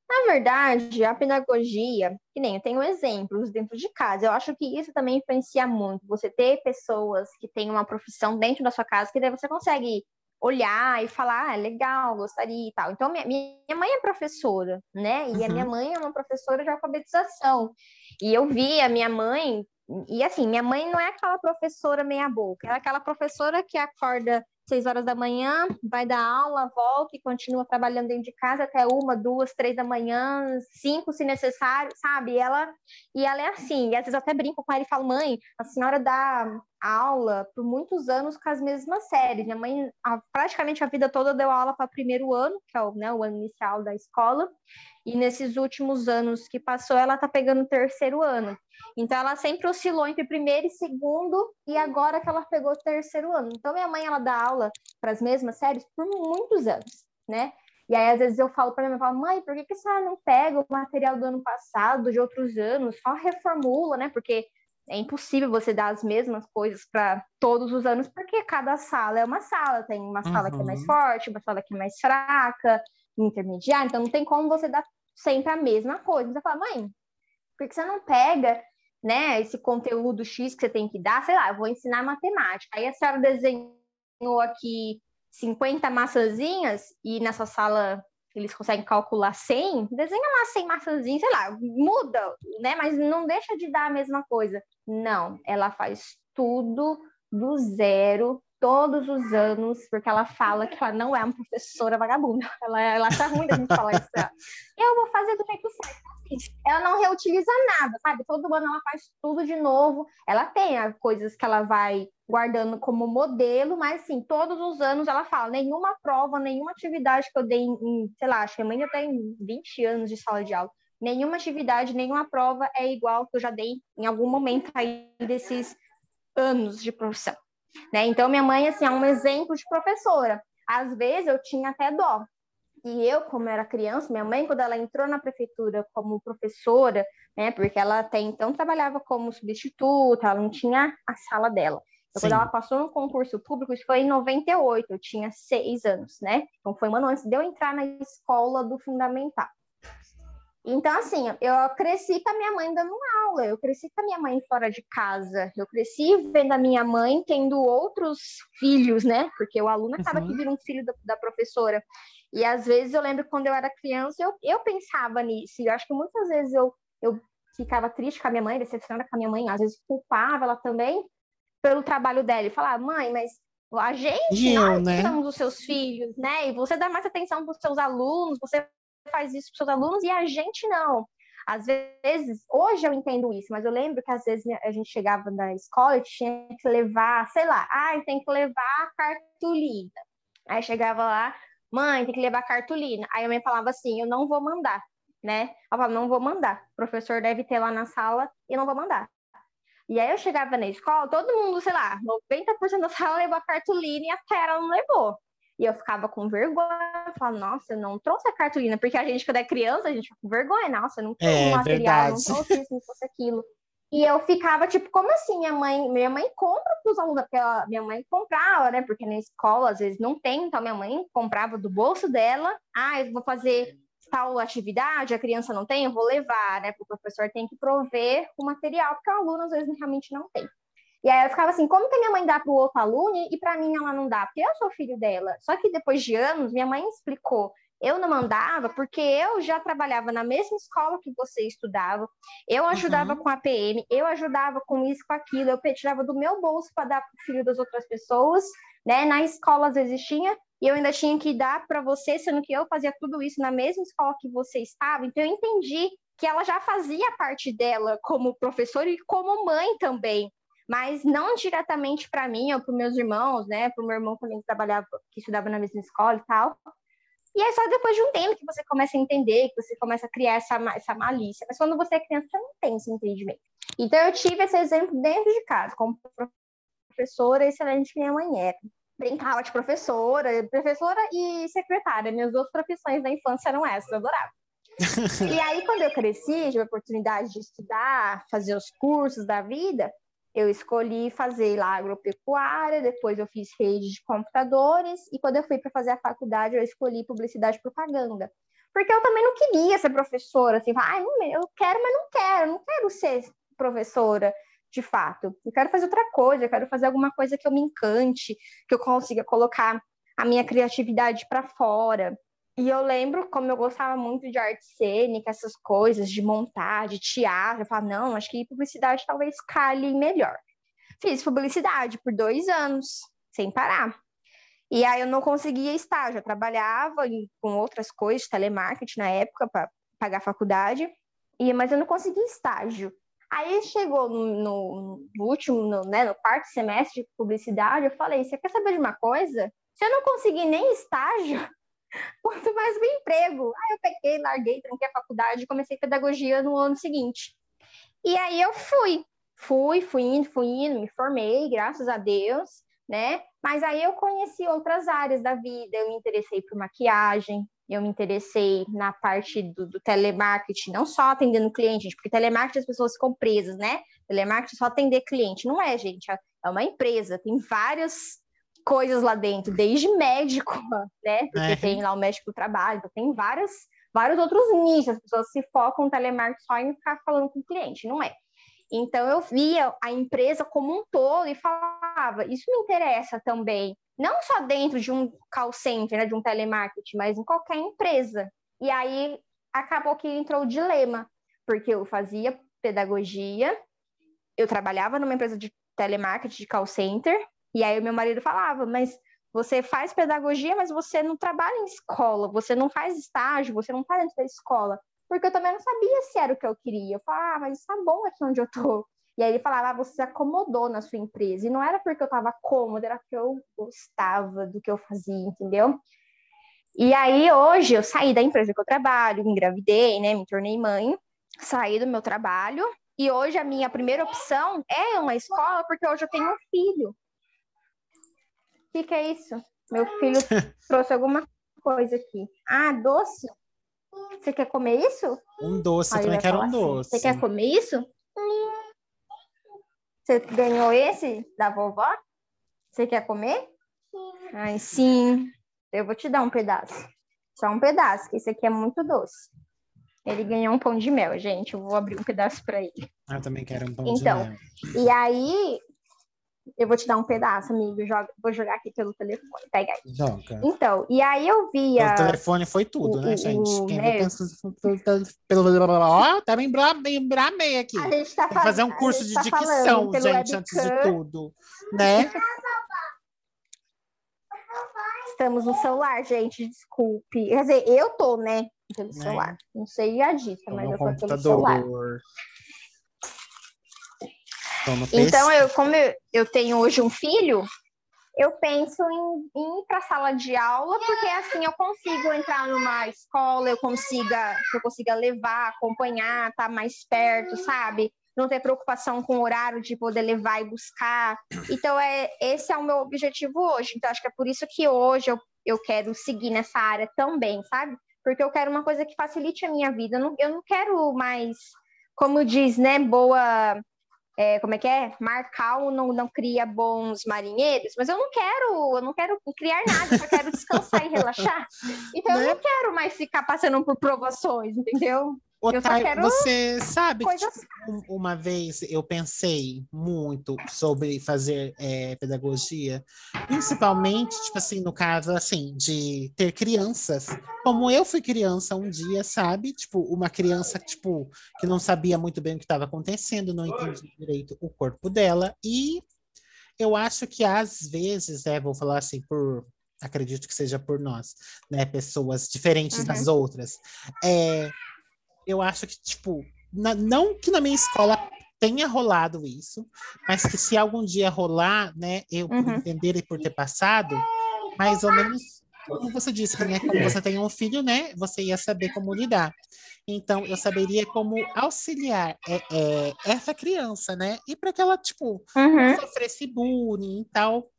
na verdade, a pedagogia, que nem eu tenho exemplos dentro de casa, eu acho que isso também influencia muito. Você ter pessoas que têm uma profissão dentro da sua casa, que daí você consegue olhar e falar, ah, legal, gostaria e tal. Então, minha, minha mãe é professora, né? E a
Uhum.
minha mãe é uma professora de alfabetização. E eu vi a minha mãe, e assim, minha mãe não é aquela professora meia boca, ela é aquela professora que acorda seis horas da manhã, vai dar aula, volta e continua trabalhando dentro de casa até uma, duas, três da manhã, cinco se necessário, sabe? E ela, e ela é assim, e às vezes eu até brinco com ela e falo, mãe, a senhora dá aula por muitos anos com as mesmas séries. Minha mãe, a, praticamente a vida toda, deu aula para primeiro ano, que é o, né, o ano inicial da escola, e nesses últimos anos que passou, ela está pegando o terceiro ano. Então, ela sempre oscilou entre primeiro e segundo, e agora que ela pegou o terceiro ano. Então, minha mãe, ela dá aula para as mesmas séries por muitos anos, né? E aí, às vezes, eu falo para minha mãe, mãe, por que, que a senhora não pega o material do ano passado, de outros anos, só reformula, né? Porque é impossível você dar as mesmas coisas para todos os anos, porque cada sala é uma sala. Tem uma sala uhum. que é mais uhum. forte, uma sala que é mais fraca, intermediária, então não tem como você dar sempre a mesma coisa. Você fala, mãe, por que você não pega né, esse conteúdo X que você tem que dar, sei lá, eu vou ensinar matemática. Aí a senhora desenhou aqui 50 maçãzinhas e nessa sala eles conseguem calcular 100, desenha lá 100 maçãzinhas, sei lá, muda, né, mas não deixa de dar a mesma coisa. Não, ela faz tudo do zero, todos os anos, porque ela fala que ela não é uma professora vagabunda. Ela, ela tá ruim da gente falar isso. Eu vou fazer do jeito certo. Assim, ela não reutiliza nada, sabe? Todo ano ela faz tudo de novo. Ela tem coisas que ela vai guardando como modelo, mas sim, todos os anos ela fala, nenhuma prova, nenhuma atividade que eu dei em, sei lá, acho que a mãe já tem 20 anos de sala de aula. Nenhuma atividade, nenhuma prova é igual que eu já dei em algum momento aí desses anos de profissão. Né? Então, minha mãe, assim, é um exemplo de professora. Às vezes, eu tinha até dó. E eu, como era criança, minha mãe, quando ela entrou na prefeitura como professora, né, porque ela até então trabalhava como substituta, ela não tinha a sala dela. Então, quando ela passou no concurso público, isso foi em 98, eu tinha seis anos, né? Então, foi um ano antes de eu entrar na escola do fundamental. Então, assim, eu cresci com a minha mãe dando aula, eu cresci com a minha mãe fora de casa, eu cresci vendo a minha mãe tendo outros filhos, né? Porque o aluno acaba uhum. que vira um filho da, da, professora. E às vezes eu lembro quando eu era criança, eu, eu pensava nisso, e eu acho que muitas vezes eu, eu ficava triste com a minha mãe, decepcionada com a minha mãe, às vezes culpava ela também pelo trabalho dela, e falava, mãe, mas a gente, eu, nós né? somos os seus filhos, né? E você dá mais atenção para os seus alunos, você faz isso para os seus alunos e a gente não. Às vezes, hoje eu entendo isso, mas eu lembro que às vezes a gente chegava na escola e tinha que levar, sei lá, ah, tem que levar cartolina. Aí chegava lá, mãe, tem que levar cartolina. Aí a mãe falava assim, eu não vou mandar, né? Ela falava, não vou mandar. O professor deve ter lá na sala e não vou mandar. E aí eu chegava na escola, todo mundo, sei lá, 90% da sala levou a cartolina e até ela não levou. E eu ficava com vergonha, falava, nossa, eu não trouxe a cartolina, porque a gente, quando é criança, a gente fica com vergonha, nossa, eu não trouxe é, material, verdade. não trouxe isso, não trouxe aquilo. E eu ficava, tipo, como assim? Minha mãe, minha mãe compra para os alunos, porque ela, minha mãe comprava, né? Porque na escola, às vezes, não tem, então minha mãe comprava do bolso dela. Ah, eu vou fazer tal atividade, a criança não tem, eu vou levar, né? Porque o professor tem que prover o material, porque o aluno, às vezes, realmente não tem. E aí eu ficava assim, como que minha mãe dá para o outro aluno e para mim ela não dá? Porque eu sou filho dela. Só que depois de anos, minha mãe explicou. Eu não mandava porque eu já trabalhava na mesma escola que você estudava. Eu ajudava uhum. com a PM, eu ajudava com isso, com aquilo. Eu tirava do meu bolso para dar para o filho das outras pessoas. Né? Na escola às vezes tinha, e eu ainda tinha que dar para você, sendo que eu fazia tudo isso na mesma escola que você estava. Então eu entendi que ela já fazia parte dela como professora e como mãe também mas não diretamente para mim ou para meus irmãos, né? Para o meu irmão também que trabalhava, que estudava na mesma escola e tal. E é só depois de um tempo que você começa a entender, que você começa a criar essa, essa malícia. Mas quando você é criança, você não tem esse entendimento. Então, eu tive esse exemplo dentro de casa, como professora excelente minha mãe era. Brincava de professora, professora e secretária. Minhas duas profissões da infância eram essas, eu adorava. *laughs* e aí, quando eu cresci, tive a oportunidade de estudar, fazer os cursos da vida, eu escolhi fazer lá agropecuária, depois eu fiz rede de computadores, e quando eu fui para fazer a faculdade, eu escolhi publicidade e propaganda. Porque eu também não queria ser professora, assim, ah, eu quero, mas não quero, não quero ser professora de fato. Eu quero fazer outra coisa, eu quero fazer alguma coisa que eu me encante, que eu consiga colocar a minha criatividade para fora. E eu lembro como eu gostava muito de arte cênica, essas coisas, de montar, de teatro. Eu falava, não, acho que publicidade talvez cale melhor. Fiz publicidade por dois anos, sem parar. E aí eu não conseguia estágio, eu trabalhava com outras coisas, telemarketing na época, para pagar a faculdade, e, mas eu não conseguia estágio. Aí chegou no, no, último, no, né, no quarto semestre de publicidade, eu falei, você quer saber de uma coisa? Se eu não conseguir nem estágio, *laughs* quanto mais um emprego. Aí eu peguei, larguei, tranquei a faculdade, comecei pedagogia no ano seguinte. E aí eu fui, fui, fui indo, fui indo, me formei, graças a Deus, né? Mas aí eu conheci outras áreas da vida, eu me interessei por maquiagem, eu me interessei na parte do, do telemarketing, não só atendendo cliente, porque telemarketing as pessoas ficam presas, né? Telemarketing é só atender cliente, não é, gente, é uma empresa, tem várias coisas lá dentro, desde médico, *laughs* né? Porque é. tem lá o médico do trabalho, então tem várias, vários outros nichos, as pessoas se focam no telemarketing só em ficar falando com o cliente, não é? Então eu via a empresa como um todo e falava, isso me interessa também, não só dentro de um call center, né, de um telemarketing, mas em qualquer empresa. E aí acabou que entrou o dilema, porque eu fazia pedagogia, eu trabalhava numa empresa de telemarketing, de call center, e aí o meu marido falava, mas você faz pedagogia, mas você não trabalha em escola, você não faz estágio, você não está dentro da escola porque eu também não sabia se era o que eu queria. Eu falava, ah, mas está bom aqui onde eu tô. E aí ele falava, ah, você se acomodou na sua empresa. E não era porque eu estava cômoda, era porque eu gostava do que eu fazia, entendeu? E aí hoje eu saí da empresa que eu trabalho, me engravidei, né, me tornei mãe, saí do meu trabalho e hoje a minha primeira opção é uma escola porque hoje eu tenho um filho. O que, que é isso? Meu filho *laughs* trouxe alguma coisa aqui. Ah, doce? Você quer comer isso?
Um doce, eu também quero um assim, doce.
Você quer comer isso? Você ganhou esse da vovó? Você quer comer? Ai, sim. Eu vou te dar um pedaço. Só um pedaço, que esse aqui é muito doce. Ele ganhou um pão de mel, gente. Eu vou abrir um pedaço para ele.
Ah, eu também quero um pão
então,
de mel.
Então, e aí eu vou te dar um pedaço, amigo. Joga, vou jogar aqui pelo telefone. Pega aí.
Joga.
Então, e aí eu via.
O telefone foi tudo, o, né, gente? O, Quem né? pelo. Ó, tá bem bramei aqui.
A gente tá
Tem fazer um curso de tá dicção, gente, webcam. antes de tudo. Né?
Estamos no celular, gente, desculpe. Quer dizer, eu tô, né? Pelo né? celular. Não sei a Dita, mas eu tô pelo celular. Então, eu, como eu, eu tenho hoje um filho, eu penso em, em ir para a sala de aula, porque assim eu consigo entrar numa escola, eu consiga, eu consiga levar, acompanhar, estar tá mais perto, sabe? Não ter preocupação com o horário de poder levar e buscar. Então, é, esse é o meu objetivo hoje. Então, acho que é por isso que hoje eu, eu quero seguir nessa área também, sabe? Porque eu quero uma coisa que facilite a minha vida. Eu não, eu não quero mais, como diz, né, boa é, como é que é? Marcar não, não cria bons marinheiros, mas eu não quero, eu não quero criar nada, eu só quero descansar e relaxar. Então né? eu não quero mais ficar passando por provações, entendeu?
Otávio, você sabe que tipo, uma vez eu pensei muito sobre fazer é, pedagogia, principalmente, tipo assim, no caso, assim, de ter crianças. Como eu fui criança um dia, sabe? Tipo, uma criança, tipo, que não sabia muito bem o que estava acontecendo, não entendia direito o corpo dela. E eu acho que às vezes, é, vou falar assim, por acredito que seja por nós, né? Pessoas diferentes uhum. das outras. É, eu acho que, tipo, na, não que na minha escola tenha rolado isso, mas que se algum dia rolar, né, eu uhum. por entender e por ter passado, mais ou menos como você disse, né, como você tem um filho, né, você ia saber como lidar. Então, eu saberia como auxiliar é, é, essa criança, né, e para que ela, tipo,
uhum.
sofresse bullying e tal.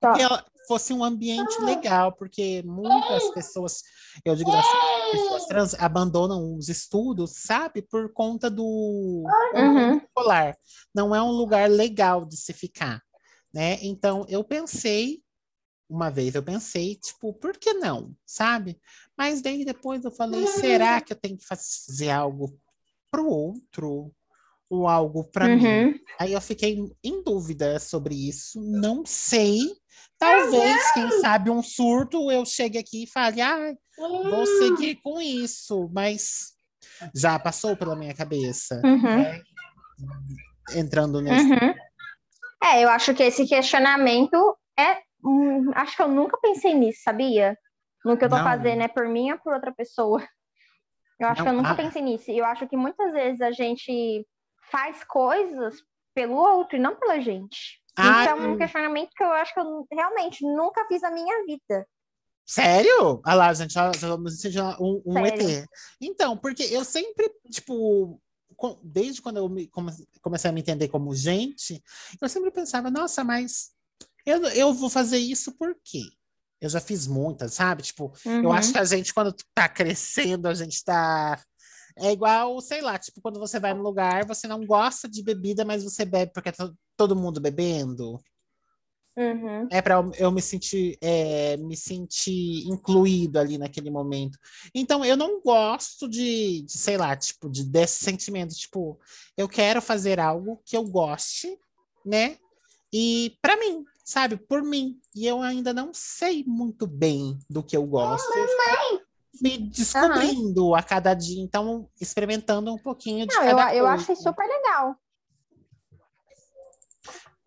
Tá. Que ela fosse um ambiente legal, porque muitas pessoas, eu digo assim, pessoas trans abandonam os estudos, sabe, por conta do
uhum.
escolar. Não é um lugar legal de se ficar, né? Então, eu pensei, uma vez eu pensei, tipo, por que não, sabe? Mas daí depois eu falei, será que eu tenho que fazer algo pro outro? ou algo para uhum. mim. Aí eu fiquei em dúvida sobre isso, não sei. Talvez, quem sabe, um surto eu chegue aqui e fale, ah, vou seguir com isso, mas já passou pela minha cabeça.
Uhum. Né?
Entrando nesse.
Uhum. É, eu acho que esse questionamento é hum, acho que eu nunca pensei nisso, sabia? No que eu tô
Não.
fazendo é por mim ou por outra pessoa. Eu acho
Não,
que eu nunca
ah.
pensei nisso. E eu acho que muitas vezes a gente faz coisas pelo outro e não pela gente.
Ah,
Isso é um questionamento que eu acho que eu realmente nunca fiz na minha vida.
Sério? Ah lá, gente, já, já vamos sentir um, um. ET. Então, porque eu sempre, tipo, co- desde quando eu me- come- comecei a me entender como gente, eu sempre pensava, nossa, mas eu, eu vou fazer isso por quê? Eu já fiz muitas, sabe? Tipo, eu
Uhum.
acho que a gente, quando tá crescendo, a gente tá. É igual, sei lá, tipo, quando você vai num lugar, você não gosta de bebida, mas você bebe porque tá todo mundo bebendo.
Uhum.
É para eu me sentir, é, me sentir incluído ali naquele momento. Então, eu não gosto de, de, sei lá, tipo, de, desse sentimento, tipo, eu quero fazer algo que eu goste, né? E para mim, sabe? Por mim. E eu ainda não sei muito bem do que eu gosto. Eu estou me descobrindo a cada dia, então experimentando um pouquinho de
Não, eu,
cada
eu achei super legal.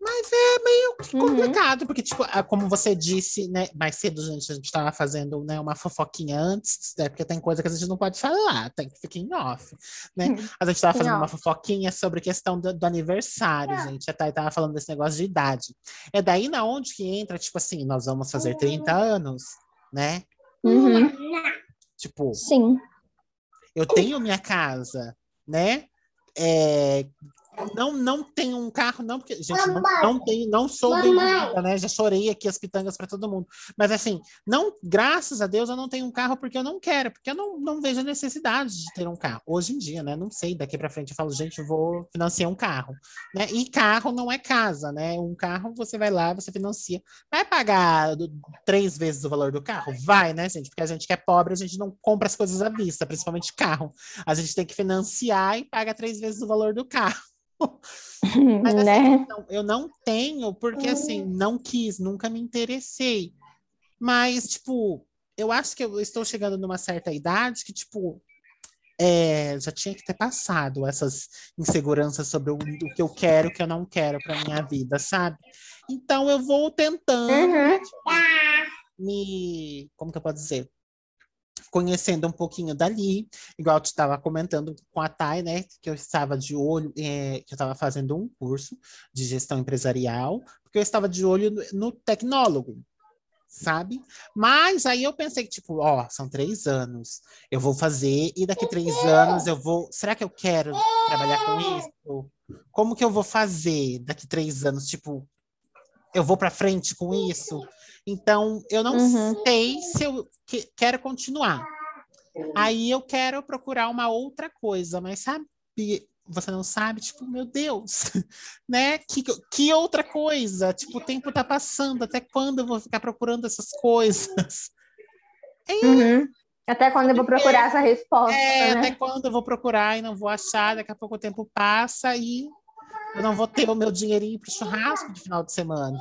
Mas é meio que
Uhum.
complicado, porque, tipo, ah, como você disse, né, mais cedo, gente, a gente estava fazendo né, uma fofoquinha antes, né, porque tem coisa que a gente não pode falar, tem que ficar em off, né? A gente estava fazendo uma fofoquinha sobre questão do, do aniversário, gente. A Thay tava falando desse negócio de idade. É daí na onde que entra, tipo assim, nós vamos fazer 30 anos, né?
Uhum.
Tipo,
Sim.
eu tenho minha casa, né? É, não, não tenho um carro, não, porque, gente, não, não tenho, não sou bem-vinda, né? Já chorei aqui as pitangas para todo mundo. Mas assim, não, graças a Deus eu não tenho um carro porque eu não quero, porque eu não, não vejo a necessidade de ter um carro. Hoje em dia, né? Não sei, daqui para frente eu falo, gente, eu vou financiar um carro, né? E carro não é casa, né? Um carro você vai lá, você financia. Vai pagar do- três vezes o valor do carro? Vai, né, gente? Porque a gente que é pobre, a gente não compra as coisas à vista, principalmente carro. A gente tem que financiar e paga três vezes o valor do carro. Mas assim,
né?
não, eu não tenho, porque assim, não quis, nunca me interessei. Mas, tipo, eu acho que eu estou chegando numa certa idade que, tipo, é, já tinha que ter passado essas inseguranças sobre o, o que eu quero, o que eu não quero para minha vida, sabe? Então eu vou tentando
Uhum.
me, como que eu posso dizer? Conhecendo um pouquinho dali, igual eu estava comentando com a Thay, né? Que eu estava de olho, é, que eu estava fazendo um curso de gestão empresarial, porque eu estava de olho no, no tecnólogo, sabe? Mas aí eu pensei que, tipo, ó, são três anos, eu vou fazer, e daqui três anos eu vou. Será que eu quero trabalhar com isso? Como que eu vou fazer daqui três anos? Tipo, eu vou para frente com isso? Então, eu não
Uhum.
sei se eu que- quero continuar. Aí eu quero procurar uma outra coisa, mas sabe, você não sabe, tipo, meu Deus, *laughs* né? Que, que outra coisa? Tipo, o tempo tá passando, até quando eu vou ficar procurando essas coisas? *laughs*
Uhum. Até quando eu vou procurar essa resposta,
É,
né?
até quando eu vou procurar e não vou achar, daqui a pouco o tempo passa e eu não vou ter o meu dinheirinho pro churrasco de final de semana.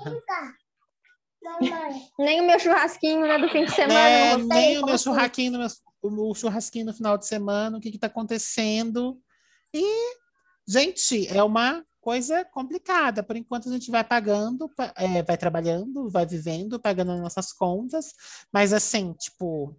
Nem o meu churrasquinho né, do fim de semana. ter,
Nem o meu churrasquinho, no meu- o churrasquinho no final de semana, o que está acontecendo. E, gente, é uma coisa complicada. Por enquanto, a gente vai pagando, pa- é, vai trabalhando, vai vivendo, pagando as nossas contas, mas assim, tipo,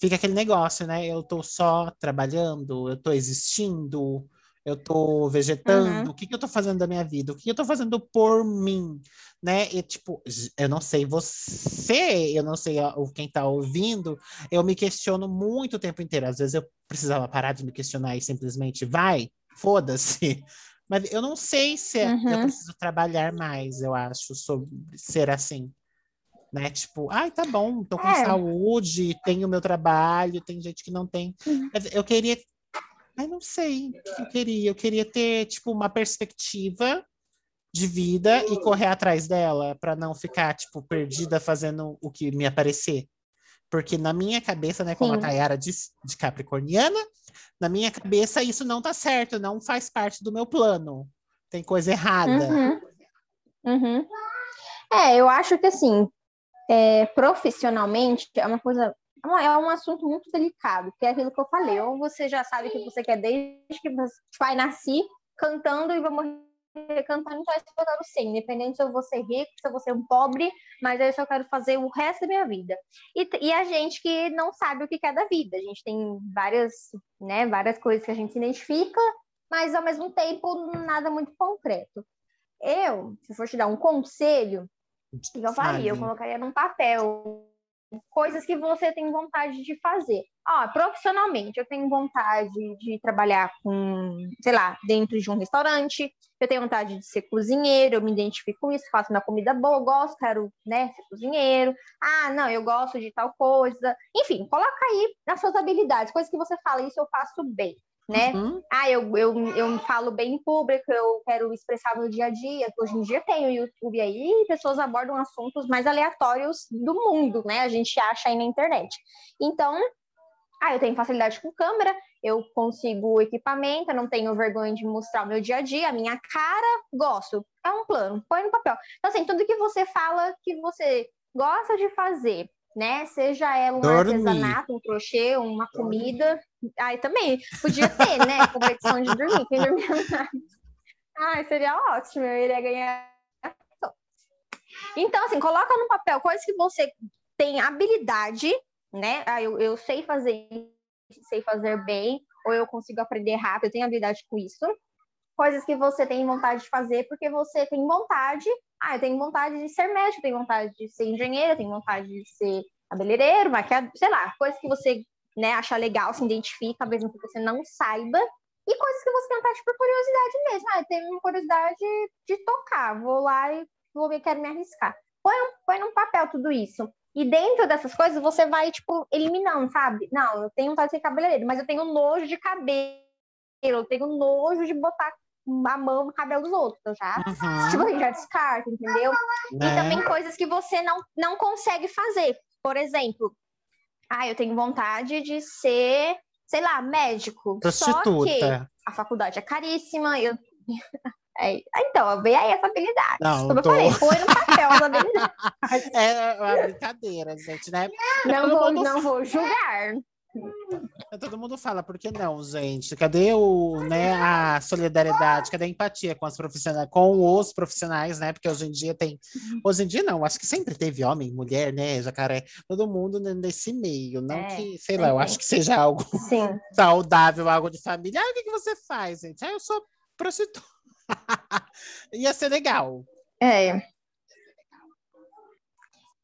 fica aquele negócio, né? Eu tô só trabalhando, eu tô existindo, eu tô vegetando,
Uhum.
o que que eu tô fazendo da minha vida? O que eu tô fazendo por mim? Né? E, tipo, eu não sei você, eu não sei quem tá ouvindo, eu me questiono muito o tempo inteiro. Às vezes eu precisava parar de me questionar e simplesmente vai, foda-se. *laughs* Mas eu não sei se é- eu
Uhum.
preciso trabalhar mais, eu acho, sobre ser assim né? Tipo, ai, tá bom, tô com
É.
saúde, tenho meu trabalho, tem gente que não tem.
Uhum.
Eu queria, ai, não sei o que eu queria. Eu queria ter, tipo, uma perspectiva de vida e correr atrás dela, para não ficar, tipo, perdida fazendo o que me aparecer. Porque na minha cabeça, né, como a
Sim.
Tayara disse, de Capricorniana, na minha cabeça isso não tá certo, não faz parte do meu plano. Tem coisa errada.
Uhum. Uhum. É, eu acho que assim, é, profissionalmente é uma coisa, é uma- é um assunto muito delicado, que é aquilo que eu falei. Ou você já sabe o que você quer desde que você vai nascer cantando e vai morrer cantando, então é isso que eu quero ser, independente se eu vou ser rico, se eu vou ser um pobre, mas é isso que eu quero fazer o resto da minha vida. E, e a gente que não sabe o que é da vida, a gente tem várias, né, várias coisas que a gente se identifica, mas ao mesmo tempo nada muito concreto. Eu, se for te dar um conselho, o que eu faria? Eu colocaria num papel coisas que você tem vontade de fazer. Ah, profissionalmente, eu tenho vontade de trabalhar com, sei lá, dentro de um restaurante, eu tenho vontade de ser cozinheiro, eu me identifico com isso, faço uma comida boa, gosto, quero, né, ser cozinheiro. Ah, não, eu gosto de tal coisa. Enfim, coloca aí as suas habilidades, coisas que você fala, isso eu faço bem né? Uhum. Ah, eu, eu, eu falo bem em público, eu quero expressar no dia a dia. Hoje em dia tem o YouTube aí, pessoas abordam assuntos mais aleatórios do mundo, né? A gente acha aí na internet. Então, ah, eu tenho facilidade com câmera, eu consigo equipamento, eu não tenho vergonha de mostrar o meu dia a dia, a minha cara, gosto. É um plano, põe no papel. Então, assim, tudo que você fala que você gosta de fazer, né? Seja ela um artesanato, um crochê, uma comida. Aí também, podia ter, né? *laughs* Competição de dormir. Quem dormia Ai, seria ótimo, eu iria ganhar. Então, assim, coloca no papel coisas que você tem habilidade, né? Ah, eu, eu sei fazer sei fazer bem, ou eu consigo aprender rápido, eu tenho habilidade com isso. Coisas que você tem vontade de fazer porque você tem vontade ah, eu tenho vontade de ser médico, tenho vontade de ser engenheiro, tenho vontade de ser cabeleireiro, maquiador, sei lá, coisas que você né, acha legal, se identifica, mesmo que você não saiba, e coisas que você tem vontade por curiosidade mesmo. Ah, eu tenho curiosidade de tocar, vou lá e vou ver, quero me arriscar. Põe, um, põe num papel tudo isso. E dentro dessas coisas, você vai, tipo, eliminando, sabe? Não, eu tenho vontade de ser cabeleireiro, mas eu tenho nojo de cabelo, eu tenho nojo de botar a mão no cabelo dos outros, então já, uhum. tipo, assim, já descarta, entendeu? Né? E também coisas que você não, não consegue fazer. Por exemplo, ah, eu tenho vontade de ser, sei lá, médico. Prostituta. A faculdade é caríssima, eu... *laughs* É, então, vem aí essa habilidade. Não, Como tô... eu falei, põe no papel as habilidades. *laughs*
É uma brincadeira, gente, né?
Não, vou, não vou julgar.
Todo mundo fala, por que não, gente? Cadê o, né, a solidariedade? Cadê a empatia com, as profissionais, com os profissionais, né? Porque hoje em dia tem. Hoje em dia não, acho que sempre teve homem, mulher, né, jacaré, todo mundo nesse meio. Não é, que, sei lá, eu acho que seja algo Sim. *laughs* saudável, algo de família. Ah, o que, que você faz, gente? Ah, eu sou prostituta. *laughs* Ia ser legal.
É.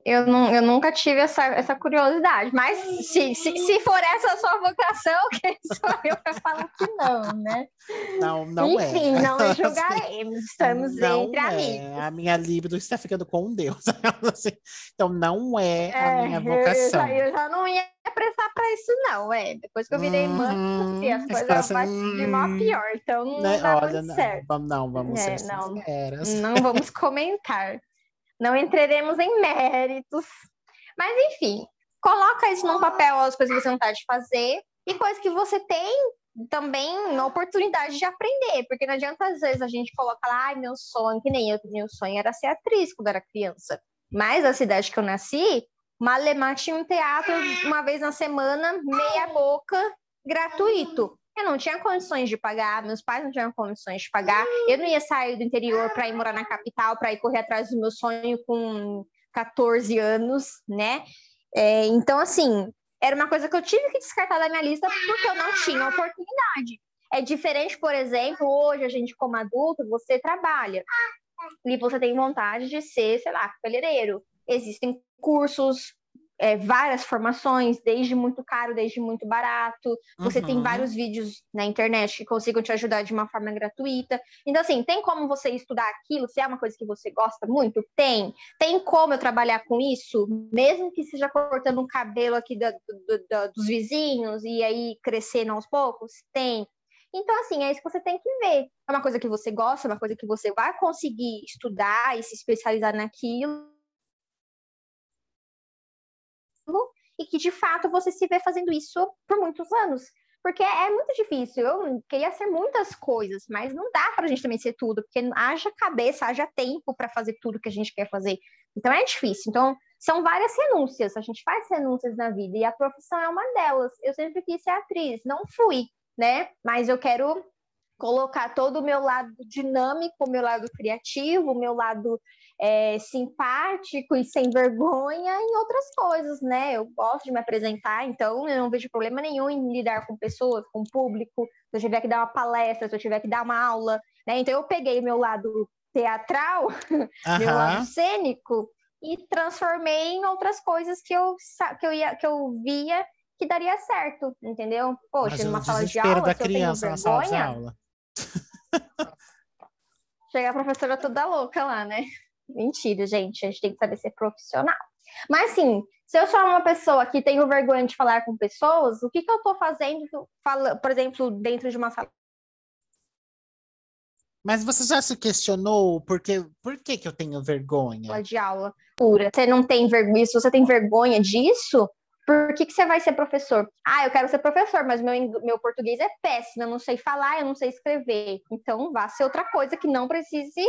Eu, não, eu nunca tive essa, essa curiosidade, mas se, se, se for essa a sua vocação, *laughs* quem sou eu para falar que não, né?
Não, não
Enfim, é. Enfim, não *laughs* julgaremos, estamos não entre é. amigos.
A minha libido está ficando com Deus. *laughs* então, não é, é a minha vocação.
Eu, já, eu já não ia prestar para isso, não, é. Depois que eu virei mãe, hum, as coisas vão hum, de mal pior, então não né? dá Olha, muito certo.
Não, não vamos é,
não, Não vamos comentar. Não entraremos em méritos. Mas, enfim, coloca isso num papel, as coisas que você não está de fazer e coisas que você tem também oportunidade de aprender, porque não adianta às vezes a gente coloca lá, ai, meu sonho, que nem eu, meu sonho era ser atriz quando era criança. Mas a cidade que eu nasci, Malemar tinha um teatro uma vez na semana, meia boca, gratuito. Eu não tinha condições de pagar, meus pais não tinham condições de pagar. Eu não ia sair do interior para ir morar na capital, para ir correr atrás do meu sonho com 14 anos, né? É, então, assim, era uma coisa que eu tive que descartar da minha lista porque eu não tinha oportunidade. É diferente, por exemplo, hoje a gente, como adulto, você trabalha e você tem vontade de ser, sei lá, cabeleireiro. Existem cursos, é, várias formações, desde muito caro, desde muito barato. Você uhum. tem vários vídeos na internet que consigam te ajudar de uma forma gratuita. Então, assim, tem como você estudar aquilo, se é uma coisa que você gosta muito? Tem. Tem como eu trabalhar com isso, mesmo que seja cortando um cabelo aqui do, do, do, dos vizinhos e aí crescendo aos poucos? Tem. Então, assim, é isso que você tem que ver. É uma coisa que você gosta, é uma coisa que você vai conseguir estudar e se especializar naquilo e que de fato você se vê fazendo isso por muitos anos. Porque é muito difícil. Eu queria ser muitas coisas, mas não dá para a gente também ser tudo, porque haja cabeça, haja tempo para fazer tudo que a gente quer fazer. Então é difícil. Então, são várias renúncias. A gente faz renúncias na vida e a profissão é uma delas. Eu sempre quis ser atriz, não fui, né? Mas eu quero colocar todo o meu lado dinâmico, o meu lado criativo, o meu lado é, simpático e sem vergonha em outras coisas, né? Eu gosto de me apresentar, então eu não vejo problema nenhum em lidar com pessoas, com público, se eu tiver que dar uma palestra, se eu tiver que dar uma aula, né? Então eu peguei meu lado teatral, *laughs* meu lado cênico e transformei em outras coisas que eu, que eu, ia, que eu via que daria certo, entendeu? Poxa, numa sala de aula,
da criança na sala de aula. *laughs*
Chega a professora toda louca lá, né? Mentira, gente. A gente tem que saber ser profissional. Mas, assim, se eu sou uma pessoa que tenho vergonha de falar com pessoas, o que, que eu estou fazendo, por exemplo, dentro de uma sala?
Mas você já se questionou por que, por que, que eu tenho vergonha?
De aula pura. Você não tem vergonha, se você tem vergonha disso, por que, que você vai ser professor? Ah, eu quero ser professor, mas meu, meu português é péssimo, eu não sei falar, eu não sei escrever. Então, vá ser outra coisa que não precise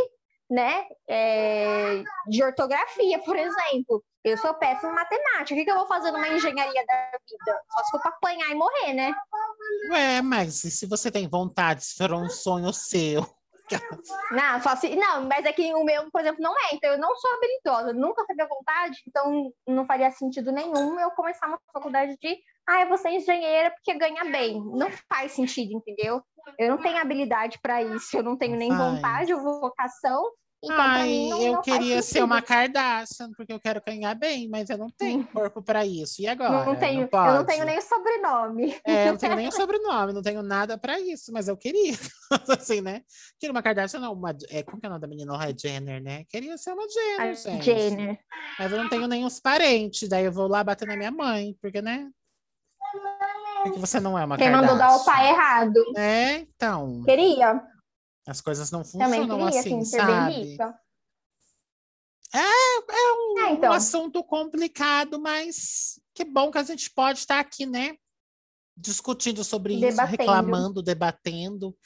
né, é, de ortografia, por exemplo. Eu sou péssima em matemática. O que, que eu vou fazer numa engenharia da vida? Só se for para apanhar e morrer, né?
Ué, mas se você tem vontade, se for um sonho seu. *laughs*
Não, só se, não, mas é que o meu, por exemplo, não é. Então, eu não sou habilidosa, nunca tive a vontade, então não faria sentido nenhum eu começar uma faculdade de ah, eu vou ser engenheira porque ganha bem. Não faz sentido, entendeu? Eu não tenho habilidade para isso, eu não tenho nem Faz. vontade ou vocação. Então,
Ai,
mim, não,
eu
não
queria ser uma Kardashian, porque eu quero ganhar bem, mas eu não tenho corpo para isso. E agora?
Não tenho, não eu não tenho nem sobrenome.
É, eu não tenho nem sobrenome, não tenho nada para isso, mas eu queria. *laughs* assim, né? Queria uma Kardashian, não, uma. É, como que é o nome da menina? É Jenner, né? Queria ser uma Jenner, A gente. Jenner. Mas eu não tenho os parentes, daí eu vou lá bater na minha mãe, porque, né? Porque você não é uma
Quem mandou dar o pai errado.
É, então.
Queria.
As coisas não funcionam queria, assim, sabe? É, é um, é, então. um, assunto complicado, mas que bom que a gente pode estar aqui, né? Discutindo sobre debatendo. isso, reclamando, debatendo.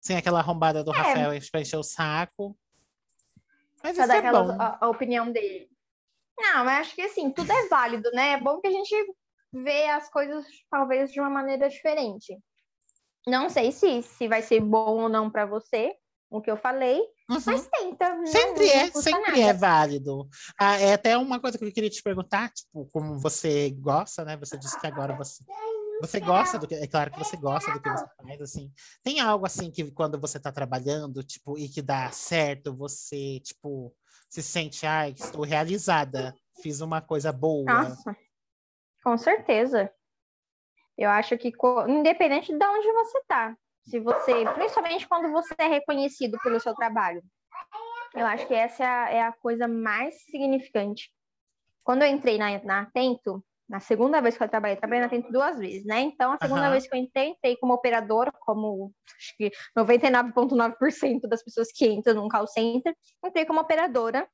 Sem aquela arrombada do é. Rafael para encher o saco. Mas Só isso é bom.
A, a, opinião dele. Não, mas acho que assim, tudo é válido, né? É bom que a gente vê as coisas talvez de uma maneira diferente. Não sei se, se vai ser bom ou não para você, o que eu falei, uhum. mas tenta. Né?
Sempre não, é, sempre nada. é válido. Ah, é até uma coisa que eu queria te perguntar, tipo, como você gosta, né? Você disse que agora você você gosta do que é claro que você gosta do que você faz assim. Tem algo assim que quando você está trabalhando, tipo, e que dá certo, você, tipo, se sente, ai, estou realizada, fiz uma coisa boa.
Nossa. Com certeza. Eu acho que, independente de onde você está, se você, principalmente quando você é reconhecido pelo seu trabalho, eu acho que essa é a, é a coisa mais significante. Quando eu entrei na, na Atento, na segunda vez que eu trabalhei, trabalhei na Atento duas vezes, né? Então, a segunda uhum. vez que eu entrei, entrei como operadora, como acho que 99,9% das pessoas que entram num call center, entrei como operadora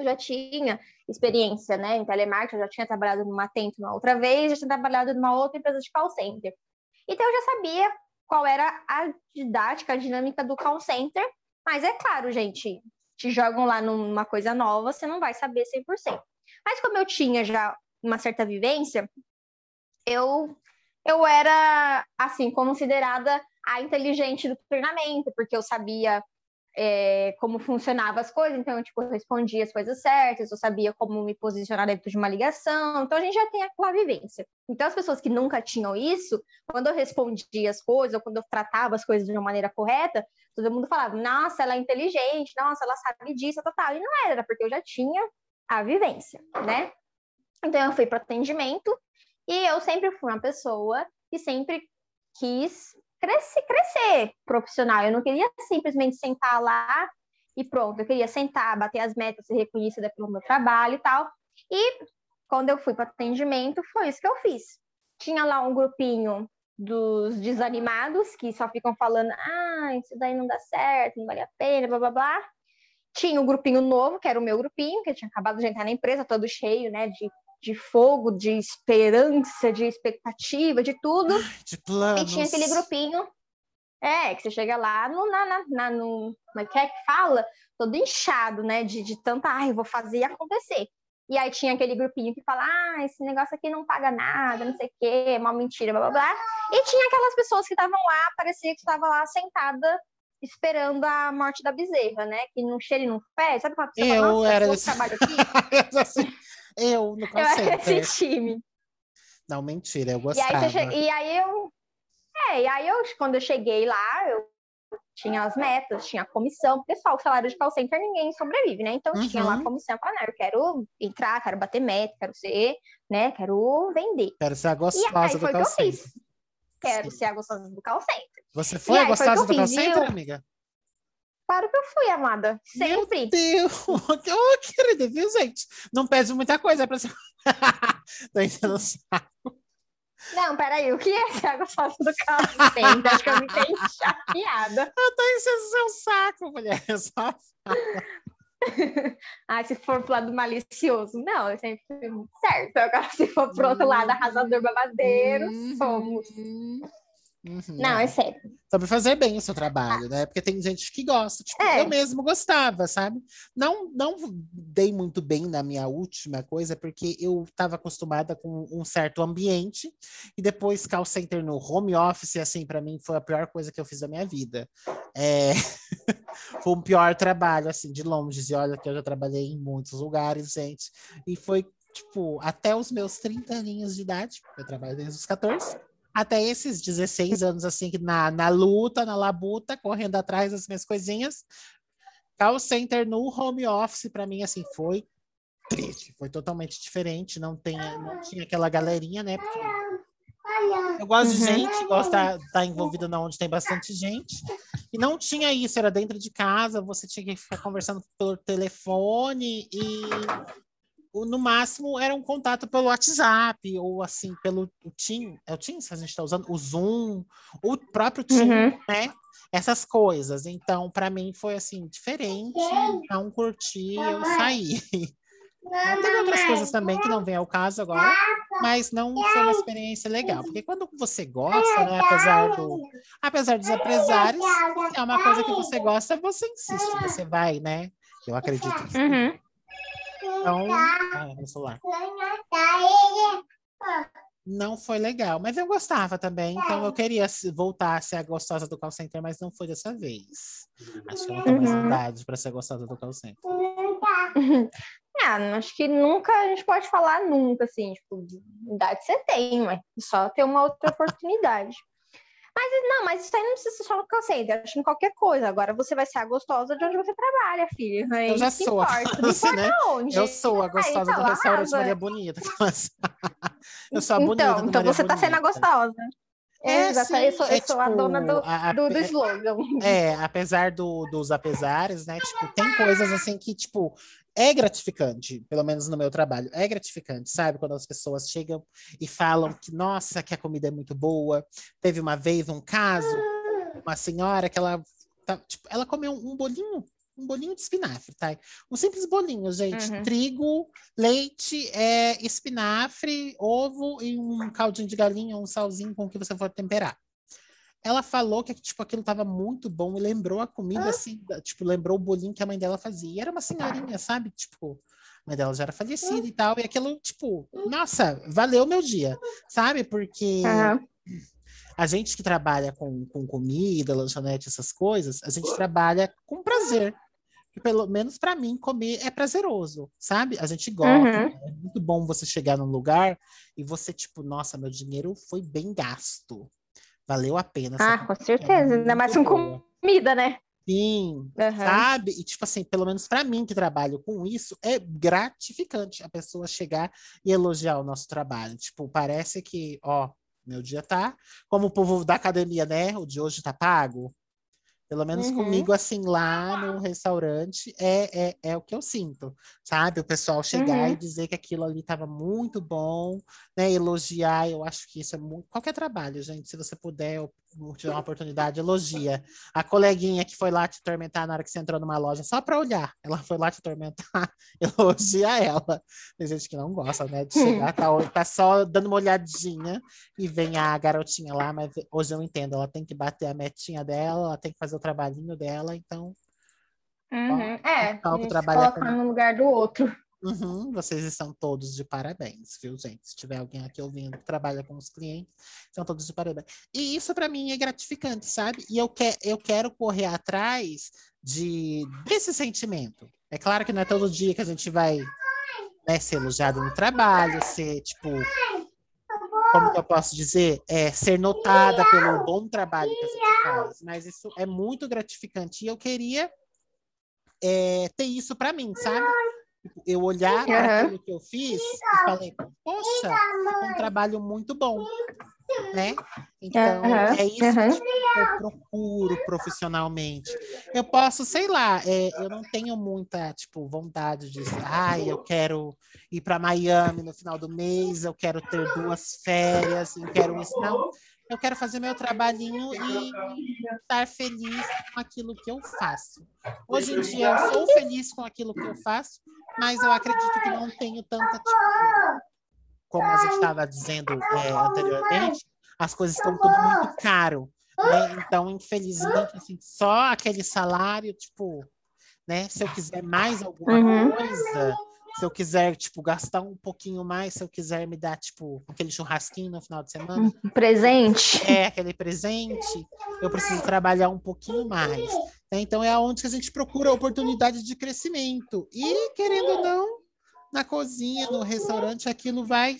eu já tinha experiência né, em telemarketing, eu já tinha trabalhado numa Atento uma outra vez, já tinha trabalhado numa outra empresa de call center. Então, eu já sabia qual era a didática, a dinâmica do call center, mas é claro, gente, te jogam lá numa coisa nova, você não vai saber 100%. Mas como eu tinha já uma certa vivência, eu eu era assim considerada a inteligente do treinamento, porque eu sabia é, como funcionava as coisas, então, tipo, eu respondia as coisas certas, eu sabia como me posicionar dentro de uma ligação, então a gente já tem aquela vivência. Então, as pessoas que nunca tinham isso, quando eu respondia as coisas, ou quando eu tratava as coisas de uma maneira correta, todo mundo falava, nossa, ela é inteligente, nossa, ela sabe disso, tal, tal. E não era, porque eu já tinha a vivência, né? Então, eu fui para atendimento, e eu sempre fui uma pessoa que sempre quis crescer, crescer profissional. Eu não queria simplesmente sentar lá e pronto. Eu queria sentar, bater as metas, ser reconhecida pelo meu trabalho e tal. E quando eu fui para atendimento, foi isso que eu fiz. Tinha lá um grupinho dos desanimados que só ficam falando: ah, isso daí não dá certo, não vale a pena, blá blá blá. Tinha um grupinho novo, que era o meu grupinho, que eu tinha acabado de entrar na empresa, todo cheio, né, de de fogo, de esperança, de expectativa, de tudo.
De planos.
E tinha aquele grupinho. É, que você chega lá no, na, na, na no, como é que é fala? Todo inchado, né? De, de tanta, ai, vou fazer acontecer. E aí tinha aquele grupinho que fala, ah, esse negócio aqui não paga nada, não sei o quê, é uma mentira, blá blá blá. E tinha aquelas pessoas que estavam lá, parecia que estava lá sentada esperando a morte da bezerra, né? Que não cheira e não fede. Sabe quando pessoa
Eu
fala, "Nossa,
era
eu
esse-
trabalho *laughs* aqui?
Assim, eu no
Eu era esse time.
Não, mentira, eu
E
gostava.
aí, você che- e aí eu. É, e aí eu, quando eu cheguei lá, eu tinha as metas, tinha a comissão, só o salário de call center ninguém sobrevive, né? Então tinha lá a
Uhum.
comissão, falando, eu quero entrar, quero bater meta, quero ser, né? Quero vender.
Quero ser a
E aí
gostosa do
foi que eu
call
fiz. Quero
Sim.
ser a gostosa do call center.
Você foi
aí
a
foi
gostosa
eu
do call center,
viu?
amiga?
Claro que eu fui, amada. Sempre.
Meu Deus! *laughs* Ô, querida, viu, gente? Não pede muita coisa pra ser. *laughs* Tô enchendo o saco.
Não, peraí, o que é ser a do call center? Acho que eu me entendi chateada. *laughs*
Eu tô enchendo o seu saco, mulher. Só
Ah, se for pro lado malicioso. Não, eu sempre fui muito certo. Agora, se for pro outro lado, arrasador babadeiro,
Uhum.
somos.
Uhum.
Não, é sério.
Sobre fazer bem o seu trabalho, né? Porque tem gente que gosta. Tipo,
É.
eu mesmo gostava, sabe? Não, não dei muito bem na minha última coisa, porque eu estava acostumada com um certo ambiente, e depois call center no home office, assim, para mim foi a pior coisa que eu fiz da minha vida. É... *laughs* foi o pior trabalho, assim, de longe. E olha que eu já trabalhei em muitos lugares, gente. E foi, tipo, até os meus 30 aninhos de idade, eu trabalho desde os 14 até esses 16 anos, assim, que na, na luta, na labuta, correndo atrás das minhas coisinhas. Call center no home office, para mim, assim, foi triste, foi totalmente diferente. Não, tem, não tinha aquela galerinha, né? Porque eu gosto de
Uhum.
gente, gosto de estar envolvida na onde tem bastante gente. E não tinha isso, era dentro de casa, você tinha que ficar conversando pelo telefone e no máximo era um contato pelo WhatsApp ou assim pelo o Team, é o Teams que a gente está usando, o Zoom, o próprio Team,
Uhum.
né? Essas coisas. Então, para mim foi assim diferente, não curti, eu saí. Teve outras coisas também que não vem ao caso agora, mas não foi uma experiência legal, porque quando você gosta, né, apesar do apesar dos apresares, se é uma coisa que você gosta, você insiste, você vai, né? Eu acredito. que.
Uhum.
Então, ah, meu celular. Não foi legal, mas eu gostava também, então eu queria se- voltar a ser a gostosa do call center, mas não foi dessa vez. Acho que eu não tenho mais
Uhum.
idade para ser gostosa do call center. *laughs*
Ah, acho que nunca a gente pode falar nunca, assim, tipo, de idade você tem, mas só ter uma outra oportunidade. Mas não, mas isso aí não precisa só no call center, acho em qualquer coisa. Agora você vai ser a gostosa de onde você trabalha, filha. É
Eu já
isso
sou
importa. Não
assim,
importa
né?
onde.
Eu sou a gostosa
então,
do restaurante. Maria Bonita. *laughs* eu sou a bonita
Então, então você tá sendo a gostosa.
É,
Exato,
sim,
eu sou, eu
é
sou a dona
tipo,
do,
a-
do, do slogan.
É, apesar do- dos apesares, né? Tipo, tem coisas assim que, tipo, é gratificante, pelo menos no meu trabalho, é gratificante, sabe? Quando as pessoas chegam e falam que, nossa, que a comida é muito boa. Teve uma vez um caso, uma senhora que ela, tá, tipo, ela comeu um bolinho, um bolinho de espinafre, tá? Um simples bolinho, gente.
Uhum.
Trigo, leite, é, espinafre, ovo e um caldinho de galinha, um salzinho com o que você for temperar. Ela falou que tipo, aquilo estava muito bom e lembrou a comida, assim, da- tipo, lembrou o bolinho que a mãe dela fazia. E era uma senhorinha, sabe? Tipo, a mãe dela já era falecida e tal. E aquilo, tipo, nossa, valeu meu dia, sabe? Porque
Aham.
a gente que trabalha com, com comida, lanchonete, essas coisas, a gente trabalha com prazer. Pelo menos para mim, comer é prazeroso, sabe? A gente gosta.
Uhum.
É muito bom você chegar num lugar e você, tipo, nossa, meu dinheiro foi bem gasto. Valeu a pena.
Ah, com
comida é
certeza. Ainda mais com
boa.
comida, né?
Sim,
Aham.
sabe? E tipo assim, pelo menos para mim que trabalho com isso, é gratificante a pessoa chegar e elogiar o nosso trabalho. Tipo, parece que, ó, meu dia tá, como o povo da academia, né? O de hoje tá pago. Pelo menos
Uhum.
comigo, assim, lá no restaurante, é, é, é o que eu sinto, sabe? O pessoal chegar
Uhum.
e dizer que aquilo ali estava muito bom, né? Elogiar, eu acho que isso é muito. Qualquer trabalho, gente, se você puder, ou tiver uma oportunidade, elogia. A coleguinha que foi lá te atormentar na hora que você entrou numa loja, só para olhar, ela foi lá te atormentar, *laughs* elogia ela. Tem gente que não gosta, né? De chegar, tá, tá só dando uma olhadinha e vem a garotinha lá, mas hoje eu entendo, ela tem que bater a metinha dela, ela tem que fazer o trabalhinho dela, então
Uhum. É,
pessoal
a
que
gente
trabalha
colocar
com-
no lugar do outro.
Uhum, vocês estão todos de parabéns, viu, gente? Se tiver alguém aqui ouvindo que trabalha com os clientes, são todos de parabéns. E isso para mim é gratificante, sabe? E eu, que, eu quero correr atrás de desse sentimento. É claro que não é todo dia que a gente vai né, ser elogiado no trabalho, ser tipo como eu posso dizer, é, ser notada pelo bom trabalho que a gente faz. Mas isso é muito gratificante. E eu queria é, ter isso para mim, sabe? Tipo, eu olhar para uhum. aquilo que eu fiz e falei, poxa, é um trabalho muito bom, né? Então, uhum. é isso uhum. que eu procuro profissionalmente. Eu posso, sei lá, é, eu não tenho muita, tipo, vontade de, ai, eu quero ir para Miami no final do mês, eu quero ter duas férias, eu quero isso. Não, eu quero fazer meu trabalhinho e estar feliz com aquilo que eu faço. Hoje em dia eu sou feliz com aquilo que eu faço, mas eu acredito que não tenho tanta, tipo, como a gente estava dizendo é, anteriormente, as coisas estão tudo muito caro. Né? Então, infelizmente, assim, só aquele salário, tipo, né? Se eu quiser mais alguma uhum. coisa, se eu quiser, tipo, gastar um pouquinho mais, se eu quiser me dar, tipo, aquele churrasquinho no final de semana.
Um presente.
É, aquele presente, eu preciso trabalhar um pouquinho mais. Né? Então é onde a gente procura oportunidade de crescimento. E, querendo ou não, na cozinha, no restaurante, aquilo vai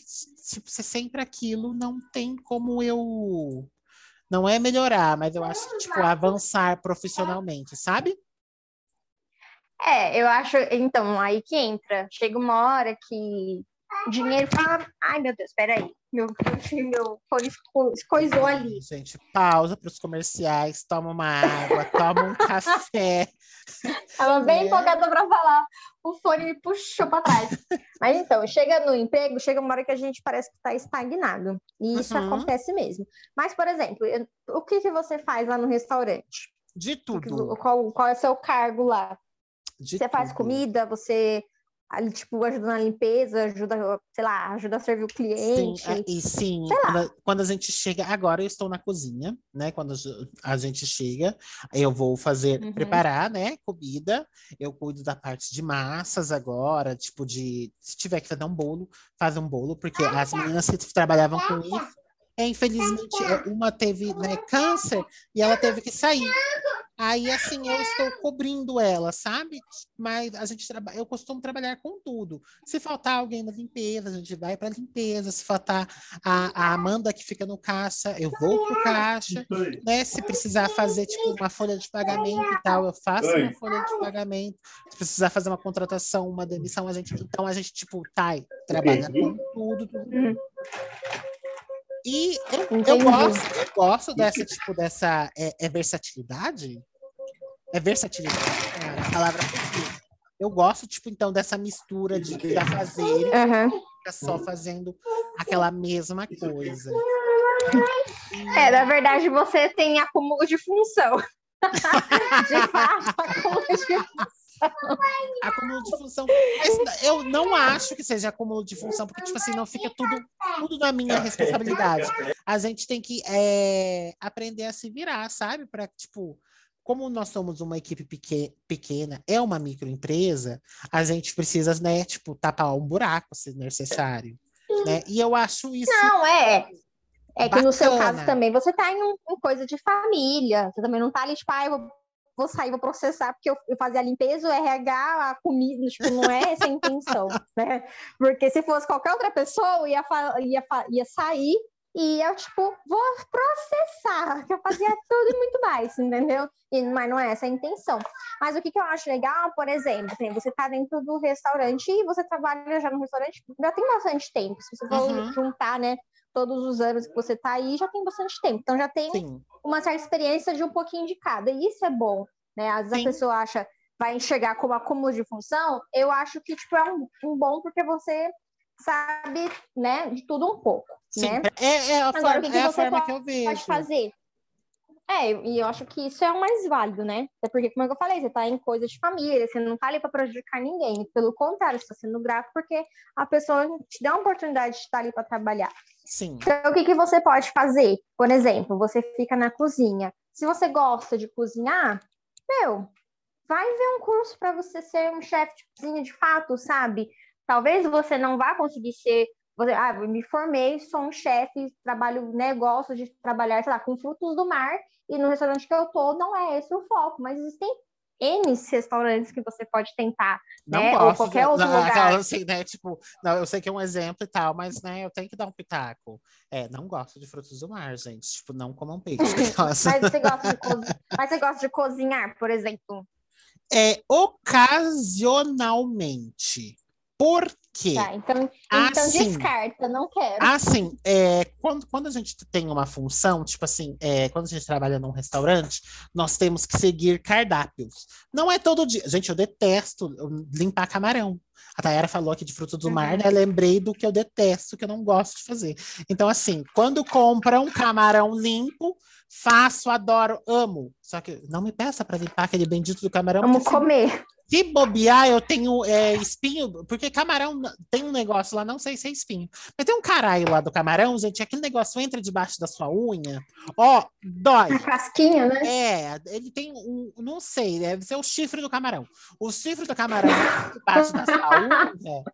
tipo, ser sempre aquilo, não tem como eu. Não é melhorar, mas eu acho tipo, avançar profissionalmente, sabe?
É, eu acho, então, aí que entra. Chega uma hora que o dinheiro fala, ai meu Deus, peraí, meu, meu fone coisou ali.
Gente, pausa para os comerciais, toma uma água, *laughs* toma um café.
Ela bem é. empolgada para falar, o fone me puxou para trás. Mas então, chega no emprego, chega uma hora que a gente parece que está estagnado. E isso uhum. acontece mesmo. Mas, por exemplo, o que, que você faz lá no restaurante?
De tudo.
Qual, qual é o seu cargo lá? De você tudo. faz comida, você ali, tipo, ajuda na limpeza, ajuda, sei lá, ajuda a servir o cliente.
Sim, e sim, quando, quando, a gente chega, agora eu estou na cozinha, né? Quando a gente chega, eu vou fazer, uhum. preparar, né, comida, eu cuido da parte de massas agora, tipo de, se tiver que fazer um bolo, faz um bolo, porque as meninas que trabalhavam com isso, é, infelizmente, é, uma teve né, câncer e ela teve que sair. Aí, assim, eu estou cobrindo ela, sabe? Mas a gente trabalha, eu costumo trabalhar com tudo. Se faltar alguém na limpeza, a gente vai para limpeza. Se faltar a, a, Amanda que fica no caixa, eu vou pro caixa. Né? Se precisar fazer, tipo, uma folha de pagamento e tal, eu faço uma folha de pagamento. Se precisar fazer uma contratação, uma demissão, a gente. Então, a gente, tipo, tá, trabalha com tudo. tudo. Uhum. E eu, eu, gosto, eu gosto dessa, tipo, dessa é, é versatilidade? É versatilidade, é a palavra Eu gosto, tipo, então, dessa mistura de já fazer, uhum. fica só fazendo aquela mesma coisa.
É, na verdade, você tem acúmulo de função. *laughs* de fato, acúmulo de função. *laughs*
acúmulo de função. Mas eu não acho que seja acúmulo de função, porque, tipo assim, não fica tudo, tudo na minha responsabilidade. A gente tem que é, aprender a se virar, sabe? Para, tipo, como nós somos uma equipe pequena, é uma microempresa, a gente precisa, né, tipo, tapar um buraco se necessário. Né? E eu acho isso.
Não, é. É que no seu caso também você está em um, um, coisa de família. Você também não está ali, tipo, ah, eu vou vou sair, vou processar, porque eu, eu fazia a limpeza, o RH, a comida, tipo, não é essa a intenção, *laughs* né? Porque se fosse qualquer outra pessoa, ia, ia, ia sair e eu, tipo, vou processar, que eu fazia tudo e muito mais, entendeu? E, mas não é essa a intenção. Mas o que, que eu acho legal, por exemplo, você tá dentro do restaurante e você trabalha já no restaurante, já tem bastante tempo. Se você for uhum. juntar, né, todos os anos que você está aí, já tem bastante tempo. Então já tem Sim. uma certa experiência de um pouquinho de cada. E isso é bom, né? Às vezes Sim. a pessoa acha, vai enxergar como acúmulo de função. Eu acho que tipo, é um, um bom porque você sabe, né, de tudo um pouco. Sim, né?
é, é a, Agora, forma, que, que é a forma que eu vejo.
Pode fazer. É, e eu acho que isso é o mais válido, né? Até porque, como eu falei, você tá em coisas de família, você não tá ali para prejudicar ninguém. Pelo contrário, você tá sendo grato porque a pessoa te dá a oportunidade de estar ali para trabalhar.
Sim.
Então, o que, que você pode fazer? Por exemplo, você fica na cozinha. Se você gosta de cozinhar, meu, vai ver um curso para você ser um chefe de cozinha de fato, sabe? Talvez você não vá conseguir ser você, ah, eu me formei, sou um chefe, trabalho, né, gosto de trabalhar, sei lá, com frutos do mar, e no restaurante que eu tô não é esse o foco, mas existem N restaurantes que você pode tentar,
não
né?
Gosto
Ou qualquer outro
não,
lugar.
Assim, né? Tipo, não, eu sei que é um exemplo e tal, mas né, eu tenho que dar um pitaco. É, não gosto de frutos do mar, gente. Tipo, não comam peixe. *laughs*
mas, você gosta de cozinhar, mas você gosta de cozinhar, por exemplo?
É, ocasionalmente. Por quê?
Tá, então, então
assim,
descarta, não quero.
Assim, é, quando, quando a gente tem uma função, tipo assim, é, quando a gente trabalha num restaurante, nós temos que seguir cardápios. Não é todo dia. Gente, eu detesto limpar camarão. A Tayara falou aqui de fruto do uhum. mar, né? Lembrei do que eu detesto, que eu não gosto de fazer. Então, assim, quando compra um camarão limpo, faço, adoro, amo. Só que não me peça para limpar aquele bendito do camarão.
Vamos comer.
Se bobear, eu tenho é, espinho, porque camarão tem um negócio lá, não sei se é espinho, mas tem um caralho lá do camarão, gente, aquele negócio entra debaixo da sua unha, ó, dói.
A casquinha, né?
É, ele tem um, não sei, deve ser o chifre do camarão. O chifre do camarão debaixo da sua unha,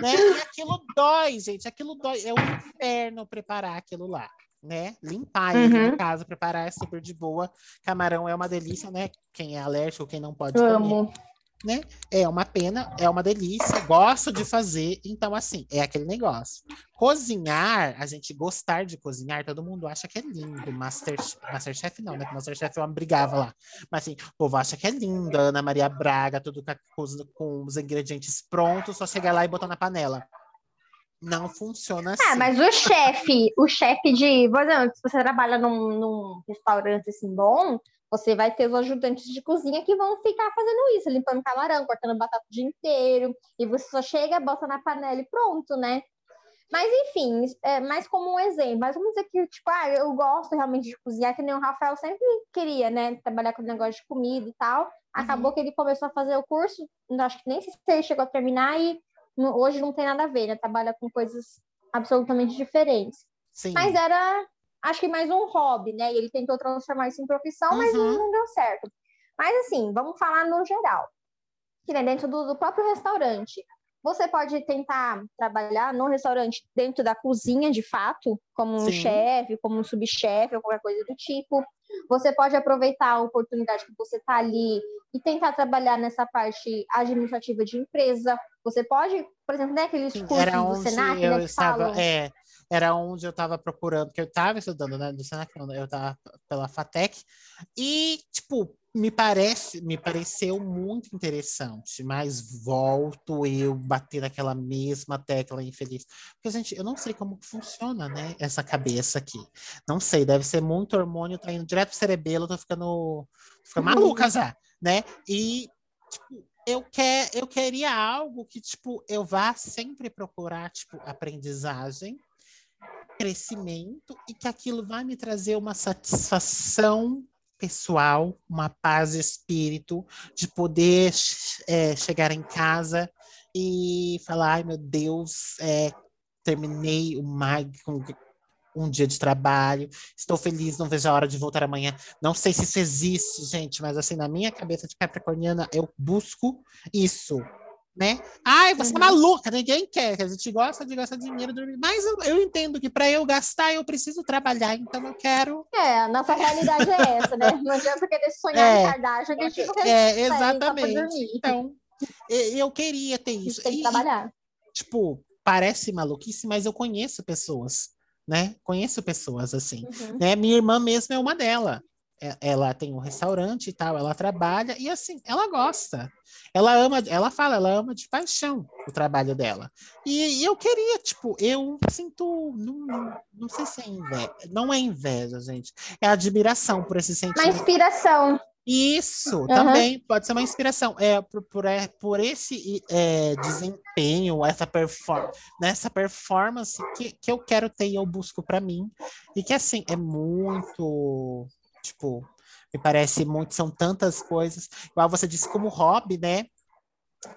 né? E aquilo dói, gente, aquilo dói. É um inferno preparar aquilo lá né? Limpar ele uhum. em casa, preparar é super de boa. Camarão é uma delícia, né? Quem é alérgico, quem não pode
Amo.
comer né? É uma pena, é uma delícia, gosto de fazer, então assim, é aquele negócio. Cozinhar, a gente gostar de cozinhar, todo mundo acha que é lindo. Master, Masterchef não, né? Masterchef eu brigava lá. Mas assim, o povo acha que é lindo, Ana Maria Braga, tudo com, com os ingredientes prontos, só chegar lá e botar na panela. Não funciona ah, assim.
Ah, mas o chefe, o chefe de. Por exemplo, se você trabalha num, num restaurante assim bom, você vai ter os ajudantes de cozinha que vão ficar fazendo isso, limpando camarão, cortando batata o dia inteiro, e você só chega, bota na panela e pronto, né? Mas enfim, é mais como um exemplo. Mas vamos dizer que, tipo, ah, eu gosto realmente de cozinhar, que nem o Rafael sempre queria, né? Trabalhar com negócio de comida e tal. Uhum. Acabou que ele começou a fazer o curso, acho que nem se ele chegou a terminar, e hoje não tem nada a ver, né? Trabalha com coisas absolutamente diferentes. Sim. Mas era acho que mais um hobby, né? E ele tentou transformar isso em profissão, uhum. mas não, não, deu certo. Mas assim, vamos falar no geral. Que né, dentro do, do próprio restaurante. Você pode tentar trabalhar no restaurante dentro da cozinha, de fato, como um chefe, como um subchefe, ou qualquer coisa do tipo. Você pode aproveitar a oportunidade que você está ali e tentar trabalhar nessa parte administrativa de empresa. Você pode, por exemplo, né, aqueles cursos do Senac, né, que
estava, falam... É era onde eu estava procurando, que eu estava estudando, né, do Senac, eu estava pela FATEC, e, tipo, me parece, me pareceu muito interessante, mas volto eu bater naquela mesma tecla infeliz, porque, gente, eu não sei como funciona, né, essa cabeça aqui, não sei, deve ser muito hormônio, tá indo direto pro cerebelo, tô ficando, ficando maluca já, né, e, tipo, eu, quer, eu queria algo que, tipo, eu vá sempre procurar, tipo, aprendizagem, crescimento e que aquilo vai me trazer uma satisfação pessoal, uma paz de espírito, de poder é, chegar em casa e falar, ai meu Deus, é, terminei o mag com um dia de trabalho, estou feliz, não vejo a hora de voltar amanhã. Não sei se isso existe, gente, mas assim, na minha cabeça de capricorniana, eu busco isso, né? Ai, você é uhum. é maluca, ninguém quer, a gente gosta de gastar dinheiro, dormir. mas eu, eu entendo que para eu gastar eu preciso trabalhar, então eu quero.
É, a nossa realidade é essa, né? Não adianta querer sonhar é, em Kardashian, a gente não
É, exatamente. Então, eu queria ter isso.
Tem que e, trabalhar.
Tipo, parece maluquice, mas eu conheço pessoas, né? Conheço pessoas assim, uhum. né? Minha irmã mesmo é uma delas. É, ela tem um restaurante e tal, ela trabalha e assim, ela gosta. Ela ama, ela fala, ela ama de paixão o trabalho dela. E, e eu queria, tipo, eu sinto, não, não sei se é inveja, não é inveja, gente, é admiração por esse sentimento.
Uma inspiração.
Isso, uhum. também pode ser uma inspiração. É por, por, é, por esse é, desempenho, essa performance, nessa performance que, que eu quero ter e eu busco para mim. E que assim é muito Tipo, me parece muito, são tantas coisas. Igual você disse, como hobby, né?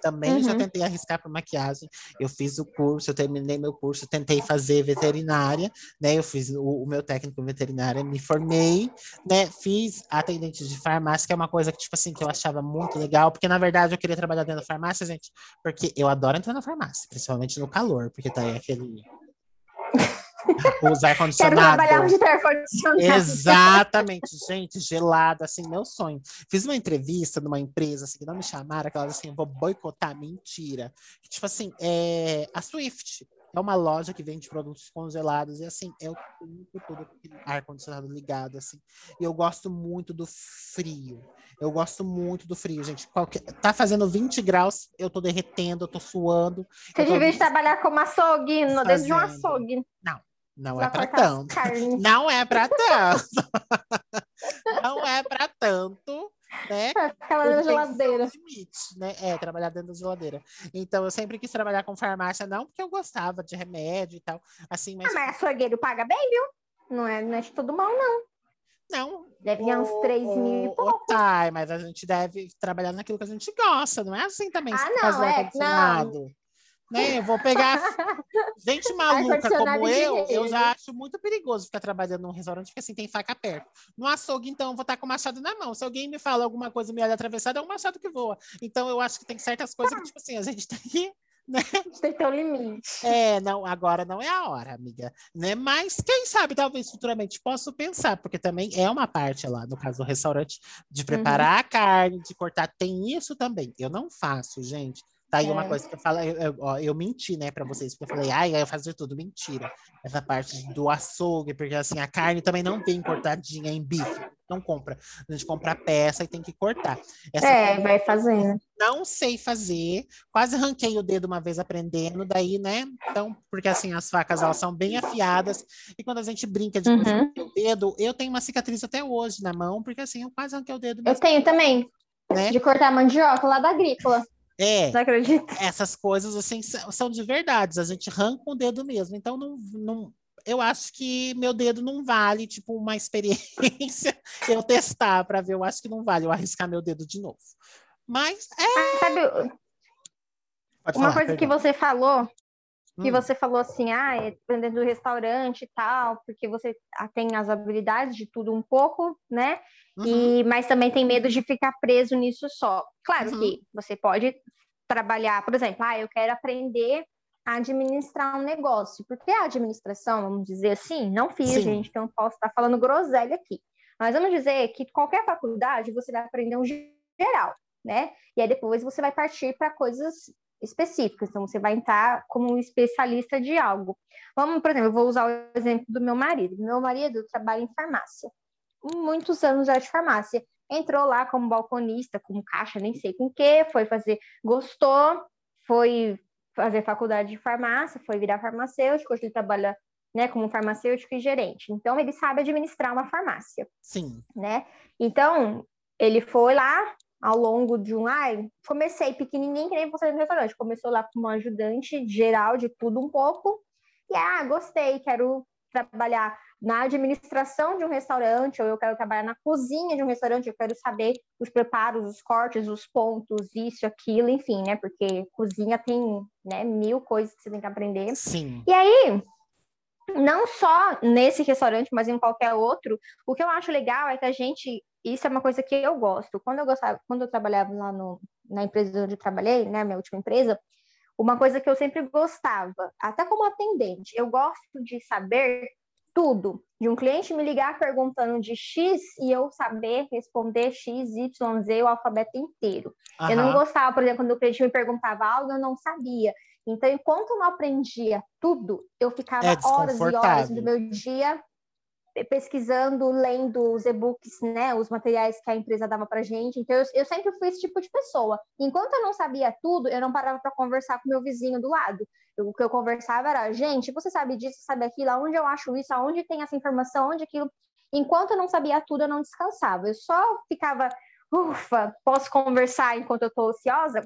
Também uhum. já tentei arriscar para maquiagem. Eu fiz o curso, eu terminei meu curso, tentei fazer veterinária, né? Eu fiz o, o meu técnico veterinária, me formei, né? Fiz atendente de farmácia, que é uma coisa que, tipo assim, que eu achava muito legal, porque na verdade eu queria trabalhar dentro da farmácia, gente, porque eu adoro entrar na farmácia, principalmente no calor, porque tá aí aquele *laughs* os ar-condicionado. Quero trabalhar onde tem ar-condicionado. Exatamente, gente, gelado, assim, meu sonho. Fiz uma entrevista numa empresa, assim, que não me chamaram, aquela assim, vou boicotar, mentira. Tipo assim, é, a Swift é uma loja que vende produtos congelados e assim, eu tenho tudo ar-condicionado ligado, assim. E eu gosto muito do frio. Eu gosto muito do frio, gente. Qualquer... Tá fazendo 20 graus, eu tô derretendo, eu tô suando.
Você devia tô... trabalhar como açougue, dentro de um açougue.
Não, *laughs* não é para tanto. *laughs* Não é para tanto. não é para tanto, né?
Aquela na geladeira.
Limite, né? É, trabalhar dentro da geladeira. Então, eu sempre quis trabalhar com farmácia, não porque eu gostava de remédio e tal, assim, mas...
Ah, mas açougueiro paga bem, viu? Não é, não é de todo mal, não.
Não.
Deve ganhar uns 3 mil e pouco.
Tá, mas a gente deve trabalhar naquilo que a gente gosta, não é assim também.
Ah, não, é. Não.
Né? Eu vou pegar gente *laughs* maluca como eu, eu já acho muito perigoso ficar trabalhando num restaurante, porque assim tem faca perto. No açougue, então, eu vou estar com o machado na mão. Se alguém me fala alguma coisa, me olha atravessada, é um machado que voa. Então, eu acho que tem certas coisas que, tipo assim, a gente *laughs* tem que né?
Tem que ter um limite.
É, não, agora não é a hora, amiga. Né? Mas quem sabe, talvez futuramente posso pensar, porque também é uma parte lá, no caso do restaurante, de preparar uhum. a carne, de cortar, tem isso também. Eu não faço, gente. Tá aí é. uma coisa que eu falo, eu, eu, ó, eu menti, né, para vocês, porque eu falei, ai, eu faço de tudo, mentira. Essa parte do açougue, porque assim, a carne também não vem cortadinha em bife, não compra. A gente compra peça e tem que cortar.
Essa é, vai fazendo.
Não sei fazer, quase arranquei o dedo uma vez aprendendo, daí, né, então, porque assim, as facas, elas são bem afiadas, e quando a gente brinca de uhum. o dedo, eu tenho uma cicatriz até hoje na mão, porque assim, eu quase arranquei o dedo.
Eu tenho também, né? de cortar mandioca lá da agrícola.
É.
Não acredito.
Essas coisas, assim, são de verdade. A gente arranca o dedo mesmo. Então, não, não, eu acho que meu dedo não vale, tipo, uma *laughs* experiência eu testar para ver. Eu acho que não vale eu arriscar meu dedo de novo. Mas é.
Ah, sabe, Pode uma falar, coisa perdão. que você falou, que hum. você falou assim, ah, é dependendo do restaurante e tal, porque você tem as habilidades de tudo um pouco, né? Uhum. E, mas também tem medo de ficar preso nisso só. Claro uhum. que você pode trabalhar, por exemplo, ah, eu quero aprender a administrar um negócio, porque a administração, vamos dizer assim, não fiz, Sim. gente, então posso estar falando groselha aqui. Mas vamos dizer que qualquer faculdade você vai aprender um geral, né? E aí depois você vai partir para coisas específicas, então você vai entrar como um especialista de algo. Vamos, por exemplo, eu vou usar o exemplo do meu marido. Meu marido trabalha em farmácia muitos anos já de farmácia. Entrou lá como balconista, como caixa, nem sei com o que, foi fazer, gostou, foi fazer faculdade de farmácia, foi virar farmacêutico, hoje ele trabalha né, como farmacêutico e gerente. Então, ele sabe administrar uma farmácia.
Sim.
Né? Então, ele foi lá, ao longo de um ai, comecei pequenininho, que nem você no restaurante. Começou lá como ajudante geral de tudo um pouco. E, ah, gostei, quero trabalhar na administração de um restaurante, ou eu quero trabalhar na cozinha de um restaurante, eu quero saber os preparos, os cortes, os pontos, isso, aquilo, enfim, né? Porque cozinha tem né, mil coisas que você tem que aprender.
Sim.
E aí, não só nesse restaurante, mas em qualquer outro, o que eu acho legal é que a gente. Isso é uma coisa que eu gosto. Quando eu gostava, quando eu trabalhava lá no, na empresa onde eu trabalhei, né, minha última empresa, uma coisa que eu sempre gostava, até como atendente, eu gosto de saber tudo. De um cliente me ligar perguntando de X e eu saber responder X, Y, Z, o alfabeto inteiro. Uhum. Eu não gostava, por exemplo, quando o cliente me perguntava algo, eu não sabia. Então, enquanto eu não aprendia tudo, eu ficava é horas e horas do meu dia pesquisando, lendo os e-books, né, os materiais que a empresa dava para gente. Então, eu, eu, sempre fui esse tipo de pessoa. Enquanto eu não sabia tudo, eu não parava para conversar com meu vizinho do lado. Eu, o que eu conversava era, gente, você sabe disso, sabe aquilo, aonde eu acho isso, aonde tem essa informação, onde aquilo. Enquanto eu não sabia tudo, eu não descansava. Eu só ficava, ufa, posso conversar enquanto eu estou ociosa?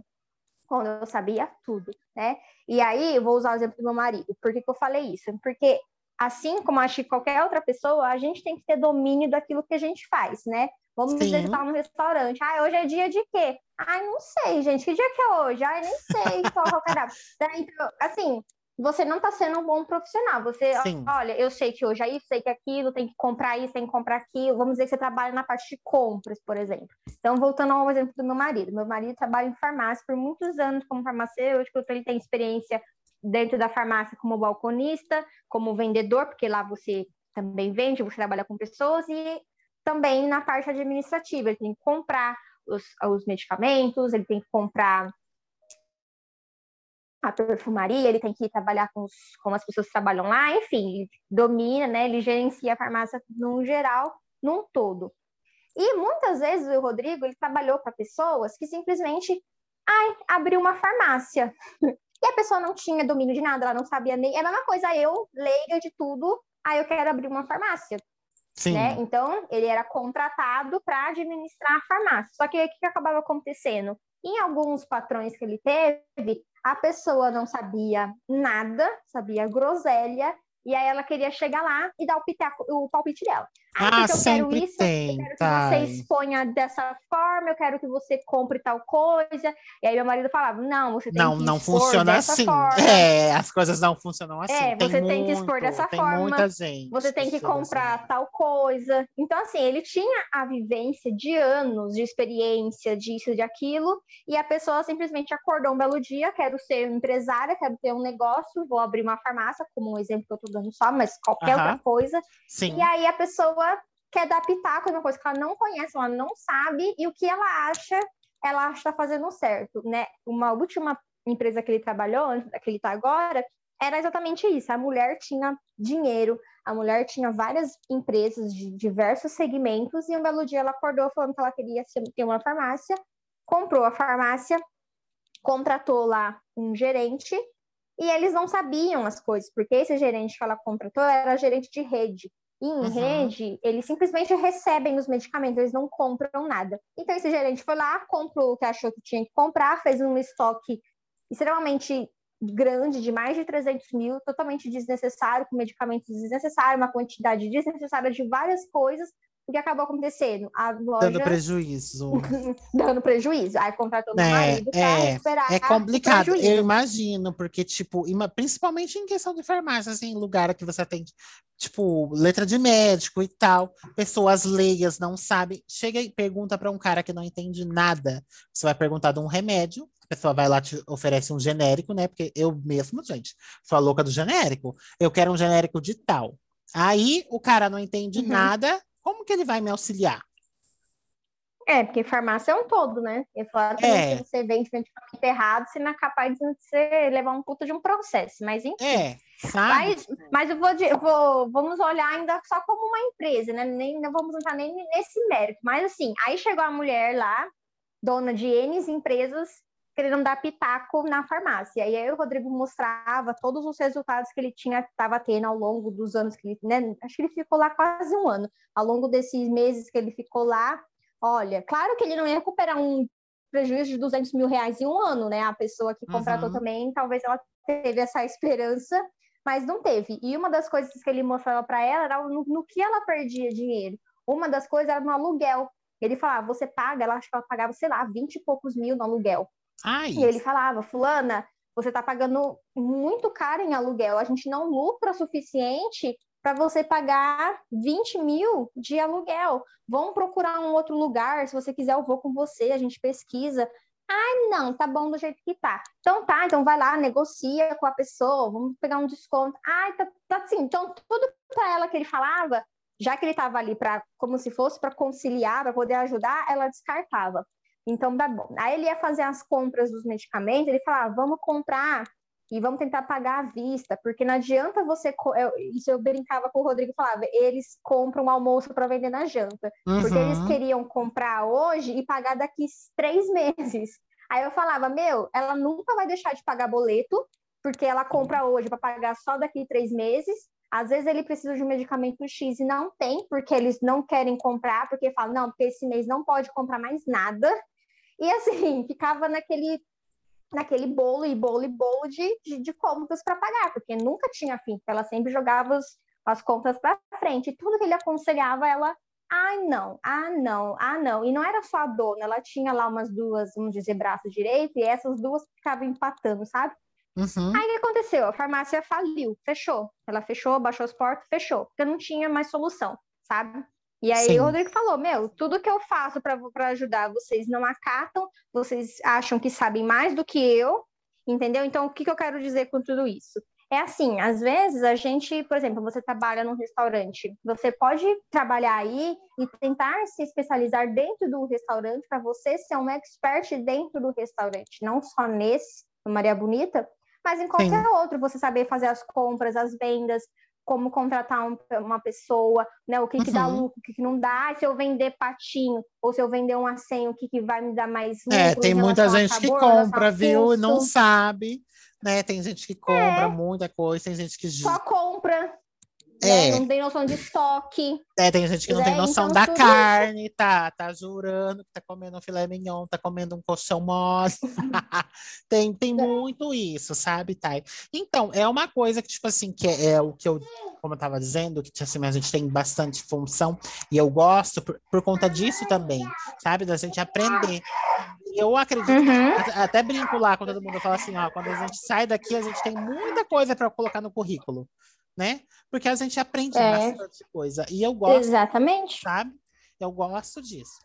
Quando eu sabia tudo, né? E aí, eu vou usar o exemplo do meu marido. Por que, que eu falei isso? Porque assim como acho que qualquer outra pessoa, a gente tem que ter domínio daquilo que a gente faz, né? Vamos Sim. dizer que tá no restaurante. Ah, hoje é dia de quê? Ah, não sei, gente. Que dia que é hoje? Ah, nem sei *laughs* qual é o cardápio. Então, assim, você não está sendo um bom profissional. Você, Sim. olha, eu sei que hoje é isso, sei que é aquilo, tem que comprar isso, tem que comprar aquilo. Vamos dizer que você trabalha na parte de compras, por exemplo. Então, voltando ao exemplo do meu marido. Meu marido trabalha em farmácia por muitos anos como farmacêutico, então ele tem experiência dentro da farmácia como balconista, como vendedor, porque lá você também vende, você trabalha com pessoas, e também na parte administrativa. Ele tem que comprar os, os medicamentos, ele tem que comprar a perfumaria, ele tem que trabalhar com, os, com as pessoas que trabalham lá, enfim, ele domina, né? Ele gerencia a farmácia no geral, num todo. E muitas vezes o Rodrigo ele trabalhou para pessoas que simplesmente ai, abriu uma farmácia. E a pessoa não tinha domínio de nada, ela não sabia nem. É a mesma coisa, eu, leiga de tudo, aí eu quero abrir uma farmácia. Sim. Né? Então, ele era contratado para administrar a farmácia. Só que o que acabava acontecendo? Em alguns patrões que ele teve, a pessoa não sabia nada, sabia groselha, e aí ela queria chegar lá e dar o, pitaco, o palpite dela.
Ah, ah eu quero isso, tem,
eu quero tá. que você exponha dessa forma, eu quero que você compre tal coisa. E aí meu marido falava, não, você tem
não,
que
não funciona assim. Forma. *laughs* É, as coisas não funcionam assim.
É,
tem
você
muito,
tem que expor dessa
tem
forma.
Muita gente
você tem que comprar assim. tal coisa. Então, assim, ele tinha a vivência de anos de experiência, disso, de aquilo, e a pessoa simplesmente acordou um belo dia, quero ser empresária, quero ter um negócio, vou abrir uma farmácia, como um exemplo que eu tô dando só, mas qualquer uh -huh. outra coisa.
Sim.
E aí a pessoa quer dar pitaco em uma coisa que ela não conhece, ela não sabe, e o que ela acha, ela acha que está fazendo certo, né? Uma última empresa que ele trabalhou, que ele está agora, era exatamente isso. A mulher tinha dinheiro, a mulher tinha várias empresas de diversos segmentos, e um belo dia ela acordou falando que ela queria ter uma farmácia, comprou a farmácia, contratou lá um gerente, e eles não sabiam as coisas, porque esse gerente que ela contratou era gerente de rede. E em uhum. rede, eles simplesmente recebem os medicamentos, eles não compram nada. Então, esse gerente foi lá, comprou o que achou que tinha que comprar, fez um estoque extremamente grande, de mais de 300 mil, totalmente desnecessário, com medicamentos desnecessários, uma quantidade desnecessária de várias coisas, o que acabou acontecendo? A loja...
Dando prejuízo. *laughs*
dando prejuízo. Aí contratou é, meu marido pra é, recuperar
É complicado, eu imagino, porque, tipo, principalmente em questão de farmácia, assim, lugar que você tem, tipo, letra de médico e tal, pessoas leigas não sabem. Chega e pergunta para um cara que não entende nada. Você vai perguntar de um remédio, a pessoa vai lá te oferece um genérico, né? Porque eu mesmo, gente, sou a louca do genérico. Eu quero um genérico de tal. Aí o cara não entende uhum. nada, como que ele vai me auxiliar?
É, porque farmácia é um todo, né? E falaram que é. você vende medicamento errado, você não é capaz de você levar um puta de um processo, mas enfim.
É, sabe?
Mas, mas eu, vou, eu vou, vamos olhar ainda só como uma empresa, né? Nem, não vamos entrar nem nesse mérito. Mas assim, aí chegou a mulher lá, dona de N empresas, querendo dar pitaco na farmácia. E aí o Rodrigo mostrava todos os resultados que ele tinha estava tendo ao longo dos anos que ele, né? Acho que ele ficou lá quase um ano. Ao longo desses meses que ele ficou lá, olha, claro que ele não ia recuperar um prejuízo de 200 mil reais em um ano, né? A pessoa que contratou uhum. também, talvez ela teve essa esperança, mas não teve. E uma das coisas que ele mostrava para ela era no, no que ela perdia dinheiro. Uma das coisas era no aluguel. Ele falava, você paga, ela acho que ela pagava, sei lá, 20 e poucos mil no aluguel.
Ai.
E ele falava, fulana, você está pagando muito caro em aluguel, a gente não lucra o suficiente para você pagar 20 mil de aluguel. Vamos procurar um outro lugar, se você quiser eu vou com você, a gente pesquisa. Ai, não, tá bom do jeito que tá. Então tá, então vai lá, negocia com a pessoa, vamos pegar um desconto. Ai, tá, tá assim. Então tudo para ela que ele falava, já que ele estava ali para como se fosse para conciliar, para poder ajudar, ela descartava. Então, tá bom. Aí ele ia fazer as compras dos medicamentos, ele falava, vamos comprar e vamos tentar pagar à vista, porque não adianta você. Eu, isso eu brincava com o Rodrigo falava, eles compram almoço para vender na janta. Uhum. Porque eles uhum. queriam comprar hoje e pagar daqui três meses. Aí eu falava, meu, ela nunca vai deixar de pagar boleto, porque ela compra hoje para pagar só daqui três meses. Às vezes ele precisa de um medicamento X e não tem, porque eles não querem comprar, porque falam, não, porque esse mês não pode comprar mais nada. E assim, *laughs* ficava naquele naquele bolo e bolo e bolo de, de, de contas para pagar, porque nunca tinha fim, ela sempre jogava os, as compras para frente. E tudo que ele aconselhava ela, ah, não, ah, não, ah, não. E não era só a dona, ela tinha lá umas duas, vamos dizer, braço direito, e essas duas ficavam empatando, sabe?
Uhum.
Aí o que aconteceu? A farmácia faliu, fechou. Ela fechou, baixou as portas, fechou, porque não tinha mais solução, sabe? E aí Sim. o Rodrigo falou: Meu, tudo que eu faço para ajudar vocês não acatam, vocês acham que sabem mais do que eu, entendeu? Então, o que, que eu quero dizer com tudo isso? É assim, às vezes a gente, por exemplo, você trabalha num restaurante, você pode trabalhar aí e tentar se especializar dentro do restaurante para você ser um expert dentro do restaurante, não só nesse, no Maria Bonita, mas em qualquer Sim. outro, você saber fazer as compras, as vendas, como contratar um, uma pessoa, né? O que, uhum. que dá lucro, o que, que não dá, se eu vender patinho ou se eu vender um acém, o que, que vai me dar mais
lucro. É, tem muita gente sabor, que compra, viu, e não sabe, né? Tem gente que compra é. muita coisa, tem gente que
só compra. Né? É. Não tem noção de estoque.
É, tem gente que não é, tem noção então, da carne, isso. tá, tá jurando que tá comendo um filé mignon, tá comendo um colchão mole. *laughs* tem, tem é. muito isso, sabe, Thay? Então, é uma coisa que, tipo assim, que é, é, o que eu, como eu tava dizendo, que tipo assim, a gente tem bastante função, e eu gosto por, por conta disso também, sabe? Da gente aprender. Eu acredito, uhum. até brinco lá com todo mundo, eu falo assim, ó, quando a gente sai daqui, a gente tem muita coisa para colocar no currículo né? Porque a gente aprende é. bastante coisa. E eu gosto.
Exatamente.
Sabe? Eu gosto disso.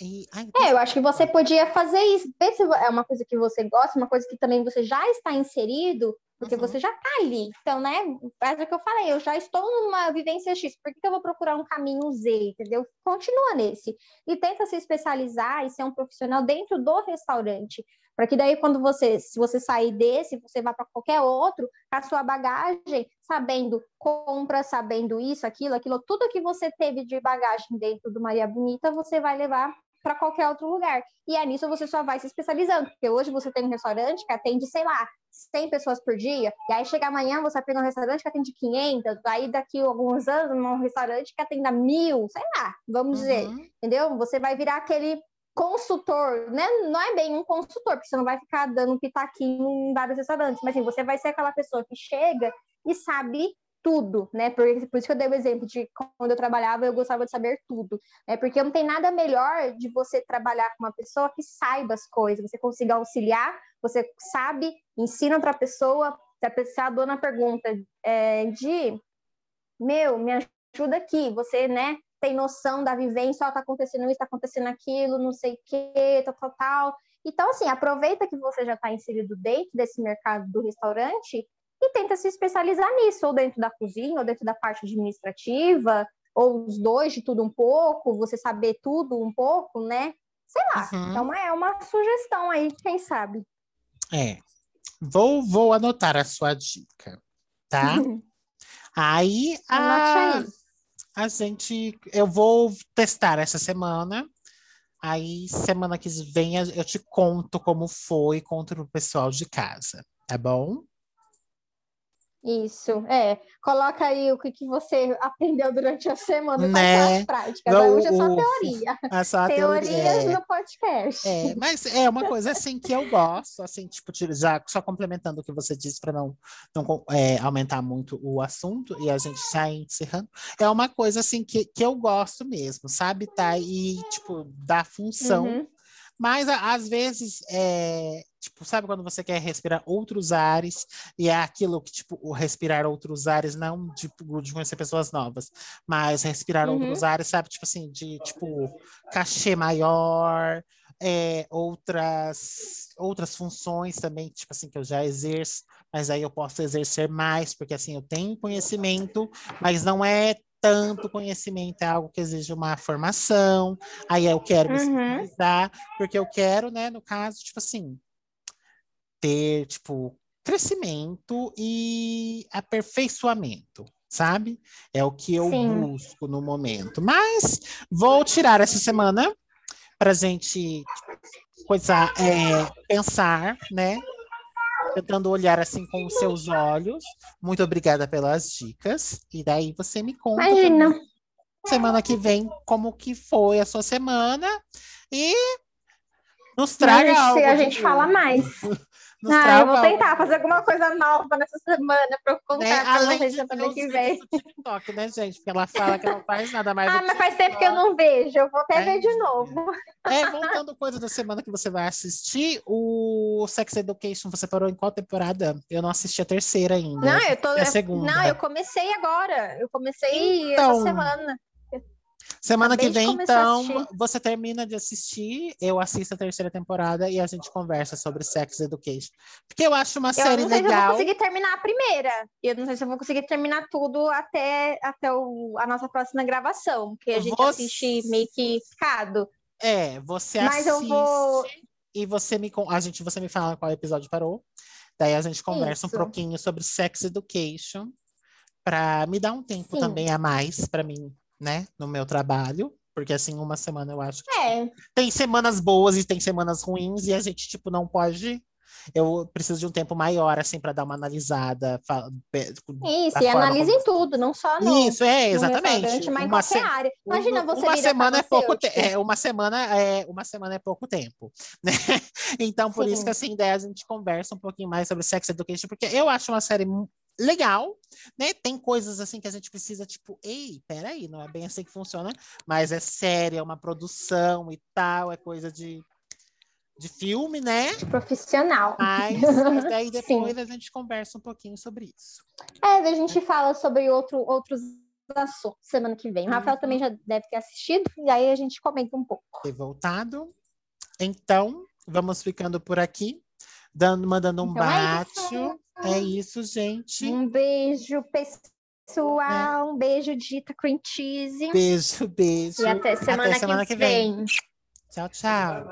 E, ai, é, eu acho que você podia fazer isso. Vê se é uma coisa que você gosta, uma coisa que também você já está inserido, porque uhum. você já está ali. Então, né? Faz o que eu falei, eu já estou numa vivência X, por que, que eu vou procurar um caminho Z, entendeu? Continua nesse. E tenta se especializar e ser um profissional dentro do restaurante. Para que daí, quando você, se você sair desse, você vá para qualquer outro, com a sua bagagem, sabendo compra, sabendo isso, aquilo, aquilo, tudo que você teve de bagagem dentro do Maria Bonita, você vai levar para qualquer outro lugar. E é nisso você só vai se especializando, porque hoje você tem um restaurante que atende, sei lá, 100 pessoas por dia, e aí chega amanhã você pega um restaurante que atende 500, aí daqui a alguns anos um restaurante que atenda mil, sei lá, vamos uhum. dizer, entendeu? Você vai virar aquele consultor, né? Não é bem um consultor, porque você não vai ficar dando pitaquinho em vários restaurantes, mas assim, você vai ser aquela pessoa que chega e sabe tudo, né? Por, por isso que eu dei o exemplo de quando eu trabalhava, eu gostava de saber tudo, né? Porque não tem nada melhor de você trabalhar com uma pessoa que saiba as coisas, você consiga auxiliar, você sabe, ensina para a pessoa, se a, dona pergunta é, de, meu, me ajuda aqui, você, né? Tem noção da vivência, ó, tá acontecendo isso, tá acontecendo aquilo, não sei o quê, tal, tal, tal. Então, assim, aproveita que você já está inserido dentro desse mercado do restaurante e tenta se especializar nisso, ou dentro da cozinha, ou dentro da parte administrativa, ou os dois de tudo um pouco, você saber tudo um pouco, né? Sei lá. Uhum. Então, é uma sugestão aí, quem sabe.
É. Vou, vou anotar a sua dica, tá? *laughs* aí, a... aí a gente. Eu vou testar essa semana. Aí, semana que vem, eu te conto como foi contra o pessoal de casa, tá bom?
Isso, é. Coloca aí o que, que você aprendeu durante a semana né? as práticas. Não, Hoje é só teoria. É só Teorias teoria. no podcast.
É, mas é uma coisa assim que eu gosto, assim, tipo, já só complementando o que você disse para não, não é, aumentar muito o assunto e a gente já encerrando. É uma coisa assim que, que eu gosto mesmo, sabe? Tá? E, tipo, da função. Uhum mas às vezes, é, tipo, sabe quando você quer respirar outros ares e é aquilo que, tipo, o respirar outros ares, não tipo, de conhecer pessoas novas, mas respirar uhum. outros ares, sabe? Tipo assim, de, tipo, cachê maior, é, outras, outras funções também, tipo assim, que eu já exerço, mas aí eu posso exercer mais, porque assim, eu tenho conhecimento, mas não é tanto conhecimento, é algo que exige uma formação, aí eu quero me uhum. especializar, porque eu quero, né, no caso, tipo assim, ter, tipo, crescimento e aperfeiçoamento, sabe? É o que eu Sim. busco no momento. Mas vou tirar essa semana para gente coisa, é, pensar, né? tentando olhar assim com os seus olhos. Muito obrigada pelas dicas. E daí você me conta.
Imagina.
Semana que vem, como que foi a sua semana. E nos traga
Mas,
algo.
A gente fala mais. *laughs* Ah, eu vou tentar fazer alguma coisa nova nessa semana pra eu contar
né? Além
vocês semana que vem.
TikTok, né, gente? Porque ela fala que não faz nada mais. *laughs*
Ah, mas faz tempo que eu não vejo. Eu vou até
É.
ver de novo.
É, *laughs* voltando coisa da semana que você vai assistir, o Sex Education, você parou em qual temporada? Eu não assisti a terceira ainda.
Não, eu tô.
É a segunda.
Não, eu comecei agora. Eu comecei
Então,
essa semana.
Semana que
acabei de
vem, então, você termina de assistir, eu assisto a terceira temporada e a gente conversa sobre Sex Education. Porque eu acho uma
Eu
série
não sei se eu vou
legal.
conseguir terminar a primeira. Eu não sei se eu vou conseguir terminar tudo até, até o- a nossa próxima gravação, porque a gente
Você-
assiste meio que picado.
É, você
Mas eu
assiste
vou-
e você me, a gente, você me fala qual episódio parou. Daí a gente conversa um
Isso.
pouquinho sobre Sex Education para me dar um tempo
Sim.
também a mais para mim, né, no meu trabalho. Porque assim, uma semana eu acho que
É,
tem semanas boas e tem semanas ruins e a gente tipo não pode eu preciso de um tempo maior assim para dar uma analisada
isso, e analisa
como-
em tudo, não só no,
isso é exatamente
mas em qualquer
se-
área. Imagina
uma-
você
uma semana é pouco te-
farmacêutico.
é, uma semana é uma semana é pouco tempo *laughs* né então por isso
Sim.
que assim daí a gente conversa um pouquinho mais sobre Sex Education porque eu acho uma série legal né tem coisas assim que a gente precisa tipo ei peraí não é bem assim que funciona mas é séria é uma produção e tal é coisa de de filme né
Profissional.
mas, *laughs* mas daí depois a gente conversa um pouquinho sobre isso
É, a gente fala sobre outro, outros assuntos semana que vem. O Rafael
Uhum.
também já deve ter assistido, e aí a gente comenta um pouco.
ter voltado. Então, vamos ficando por aqui, dando, mandando um
Então é
bate. É isso, gente.
Um beijo, pessoal. Um beijo, Dita Cream Cheese.
Beijo, beijo.
E até semana,
semana
que, vem.
Tchau, tchau.